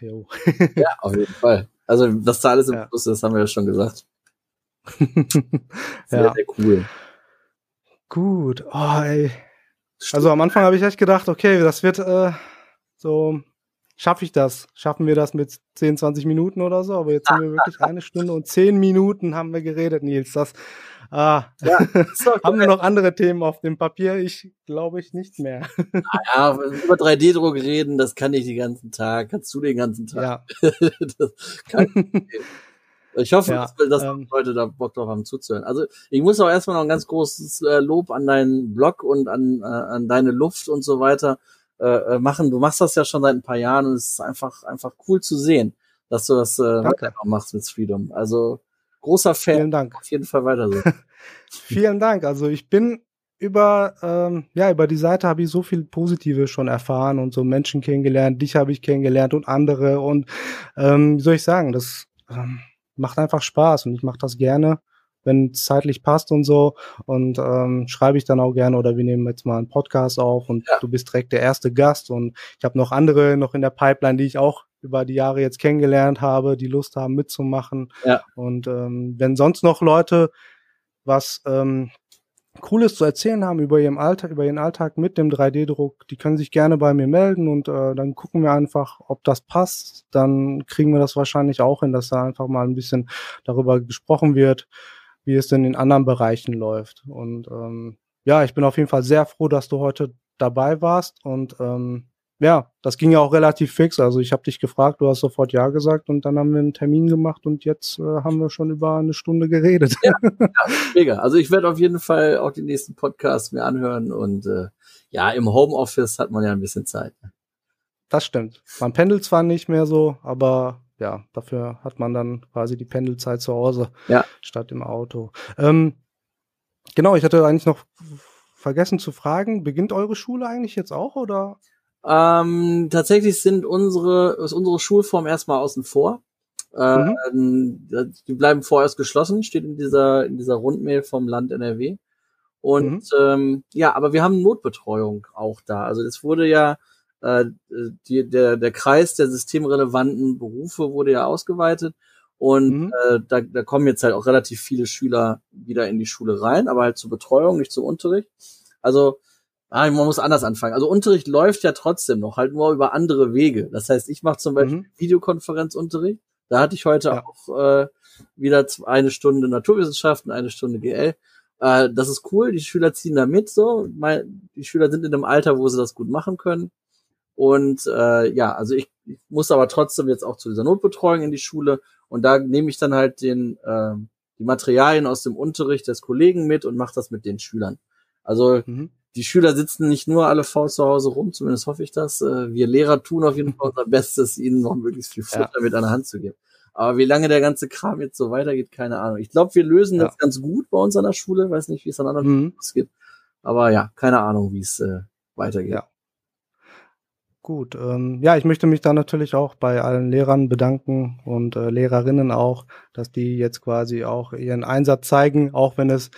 Speaker 2: ja, auf jeden Fall. Also, dass da alles im ja. Fluss ist, haben wir ja schon gesagt. sehr, ja. sehr cool.
Speaker 1: Gut. Oh, ey. Also am Anfang habe ich echt gedacht, okay, das wird äh, so, schaffe ich das? Schaffen wir das mit 10, 20 Minuten oder so? Aber jetzt sind wir wirklich eine Stunde und 10 Minuten haben wir geredet, Nils. Das ah, ja, haben wir noch andere Themen auf dem Papier? Ich glaube ich nicht mehr.
Speaker 2: Ja, über 3D-Druck reden, das kann ich den ganzen Tag. Kannst du den ganzen Tag. Ja. Ich hoffe, ja, dass, dass ähm, Leute da Bock drauf haben zuzuhören. Also ich muss auch erstmal noch ein ganz großes äh, Lob an deinen Blog und an, äh, an deine Luft und so weiter äh, äh, machen. Du machst das ja schon seit ein paar Jahren und es ist einfach, einfach cool zu sehen, dass du das äh, machst mit Freedom. Also großer Fan.
Speaker 1: Vielen Dank.
Speaker 2: Auf jeden Fall weiter so.
Speaker 1: Vielen Dank. Also ich bin über ähm, ja über die Seite habe ich so viel Positive schon erfahren und so Menschen kennengelernt. Dich habe ich kennengelernt und andere und ähm, wie soll ich sagen, das ähm, macht einfach Spaß und ich mache das gerne, wenn es zeitlich passt und so. Und ähm, schreibe ich dann auch gerne oder wir nehmen jetzt mal einen Podcast auf und ja. du bist direkt der erste Gast und ich habe noch andere noch in der Pipeline, die ich auch über die Jahre jetzt kennengelernt habe, die Lust haben mitzumachen. Ja. Und ähm, wenn sonst noch Leute was ähm, Cooles zu erzählen haben über ihren Alltag, über ihren Alltag mit dem 3D-Druck, die können sich gerne bei mir melden und äh, dann gucken wir einfach, ob das passt. Dann kriegen wir das wahrscheinlich auch hin, dass da einfach mal ein bisschen darüber gesprochen wird, wie es denn in anderen Bereichen läuft. Und ähm, ja, ich bin auf jeden Fall sehr froh, dass du heute dabei warst und ähm, ja, das ging ja auch relativ fix. Also ich habe dich gefragt, du hast sofort ja gesagt und dann haben wir einen Termin gemacht und jetzt äh, haben wir schon über eine Stunde geredet. Ja,
Speaker 2: ja mega. Also ich werde auf jeden Fall auch die nächsten Podcasts mir anhören und äh, ja, im Homeoffice hat man ja ein bisschen Zeit. Ne?
Speaker 1: Das stimmt. Man pendelt zwar nicht mehr so, aber ja, dafür hat man dann quasi die Pendelzeit zu Hause ja. statt im Auto. Ähm, genau, ich hatte eigentlich noch vergessen zu fragen, beginnt eure Schule eigentlich jetzt auch oder?
Speaker 2: Ähm, tatsächlich sind unsere, ist unsere Schulform erstmal außen vor. Mhm. Ähm, die bleiben vorerst geschlossen, steht in dieser, in dieser Rundmail vom Land NRW. Und mhm. ähm, ja, aber wir haben Notbetreuung auch da. Also es wurde ja äh, die, der, der Kreis der systemrelevanten Berufe wurde ja ausgeweitet. Und mhm. äh, da, da kommen jetzt halt auch relativ viele Schüler wieder in die Schule rein, aber halt zur Betreuung, nicht zum Unterricht. Also Ah, man muss anders anfangen. Also Unterricht läuft ja trotzdem noch, halt nur über andere Wege. Das heißt, ich mache zum Beispiel mhm. Videokonferenzunterricht. Da hatte ich heute ja. auch äh, wieder eine Stunde Naturwissenschaften, eine Stunde GL. Äh, das ist cool, die Schüler ziehen da mit so. Mein, die Schüler sind in einem Alter, wo sie das gut machen können. Und äh, ja, also ich, ich muss aber trotzdem jetzt auch zu dieser Notbetreuung in die Schule und da nehme ich dann halt den äh, die Materialien aus dem Unterricht des Kollegen mit und mache das mit den Schülern. Also mhm die Schüler sitzen nicht nur alle faul zu Hause rum, zumindest hoffe ich das. Äh, wir Lehrer tun auf jeden Fall unser Bestes, ihnen noch möglichst viel Futter ja. mit an der Hand zu geben. Aber wie lange der ganze Kram jetzt so weitergeht, keine Ahnung. Ich glaube, wir lösen ja. das ganz gut bei uns an der Schule. Weiß nicht, wie es an anderen mhm. Schulen geht. Aber ja, keine Ahnung, wie es äh, weitergeht. Ja.
Speaker 1: Gut, ähm, ja, ich möchte mich da natürlich auch bei allen Lehrern bedanken und äh, Lehrerinnen auch, dass die jetzt quasi auch ihren Einsatz zeigen, auch wenn es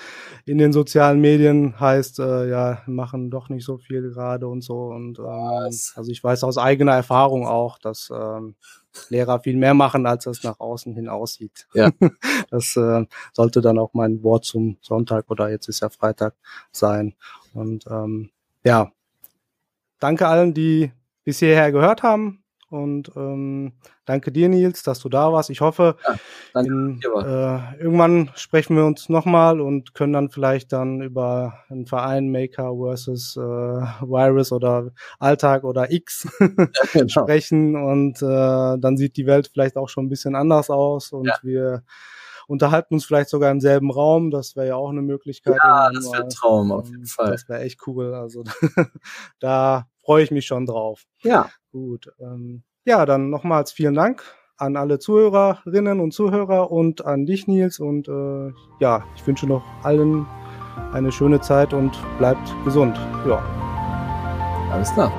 Speaker 1: in den sozialen Medien heißt, äh, ja, machen doch nicht so viel gerade und so. Und ähm, also ich weiß aus eigener Erfahrung auch, dass ähm, Lehrer viel mehr machen, als es nach außen hin aussieht. Ja. Das äh, sollte dann auch mein Wort zum Sonntag oder jetzt ist ja Freitag sein. Und ähm, ja, danke allen, die bis hierher gehört haben. Und ähm, danke dir, Nils, dass du da warst. Ich hoffe, ja, in, äh, irgendwann sprechen wir uns nochmal und können dann vielleicht dann über einen Verein Maker versus äh, Virus oder Alltag oder X ja, genau. sprechen. Und äh, dann sieht die Welt vielleicht auch schon ein bisschen anders aus und ja. wir unterhalten uns vielleicht sogar im selben Raum. Das wäre ja auch eine Möglichkeit.
Speaker 2: Ja, das wäre ein Traum auf jeden Fall.
Speaker 1: Das wäre echt cool. Also da freue ich mich schon drauf.
Speaker 2: Ja.
Speaker 1: Gut. Ähm, ja, dann nochmals vielen Dank an alle Zuhörerinnen und Zuhörer und an dich, Nils. Und äh, ja, ich wünsche noch allen eine schöne Zeit und bleibt gesund. Ja.
Speaker 2: Alles klar.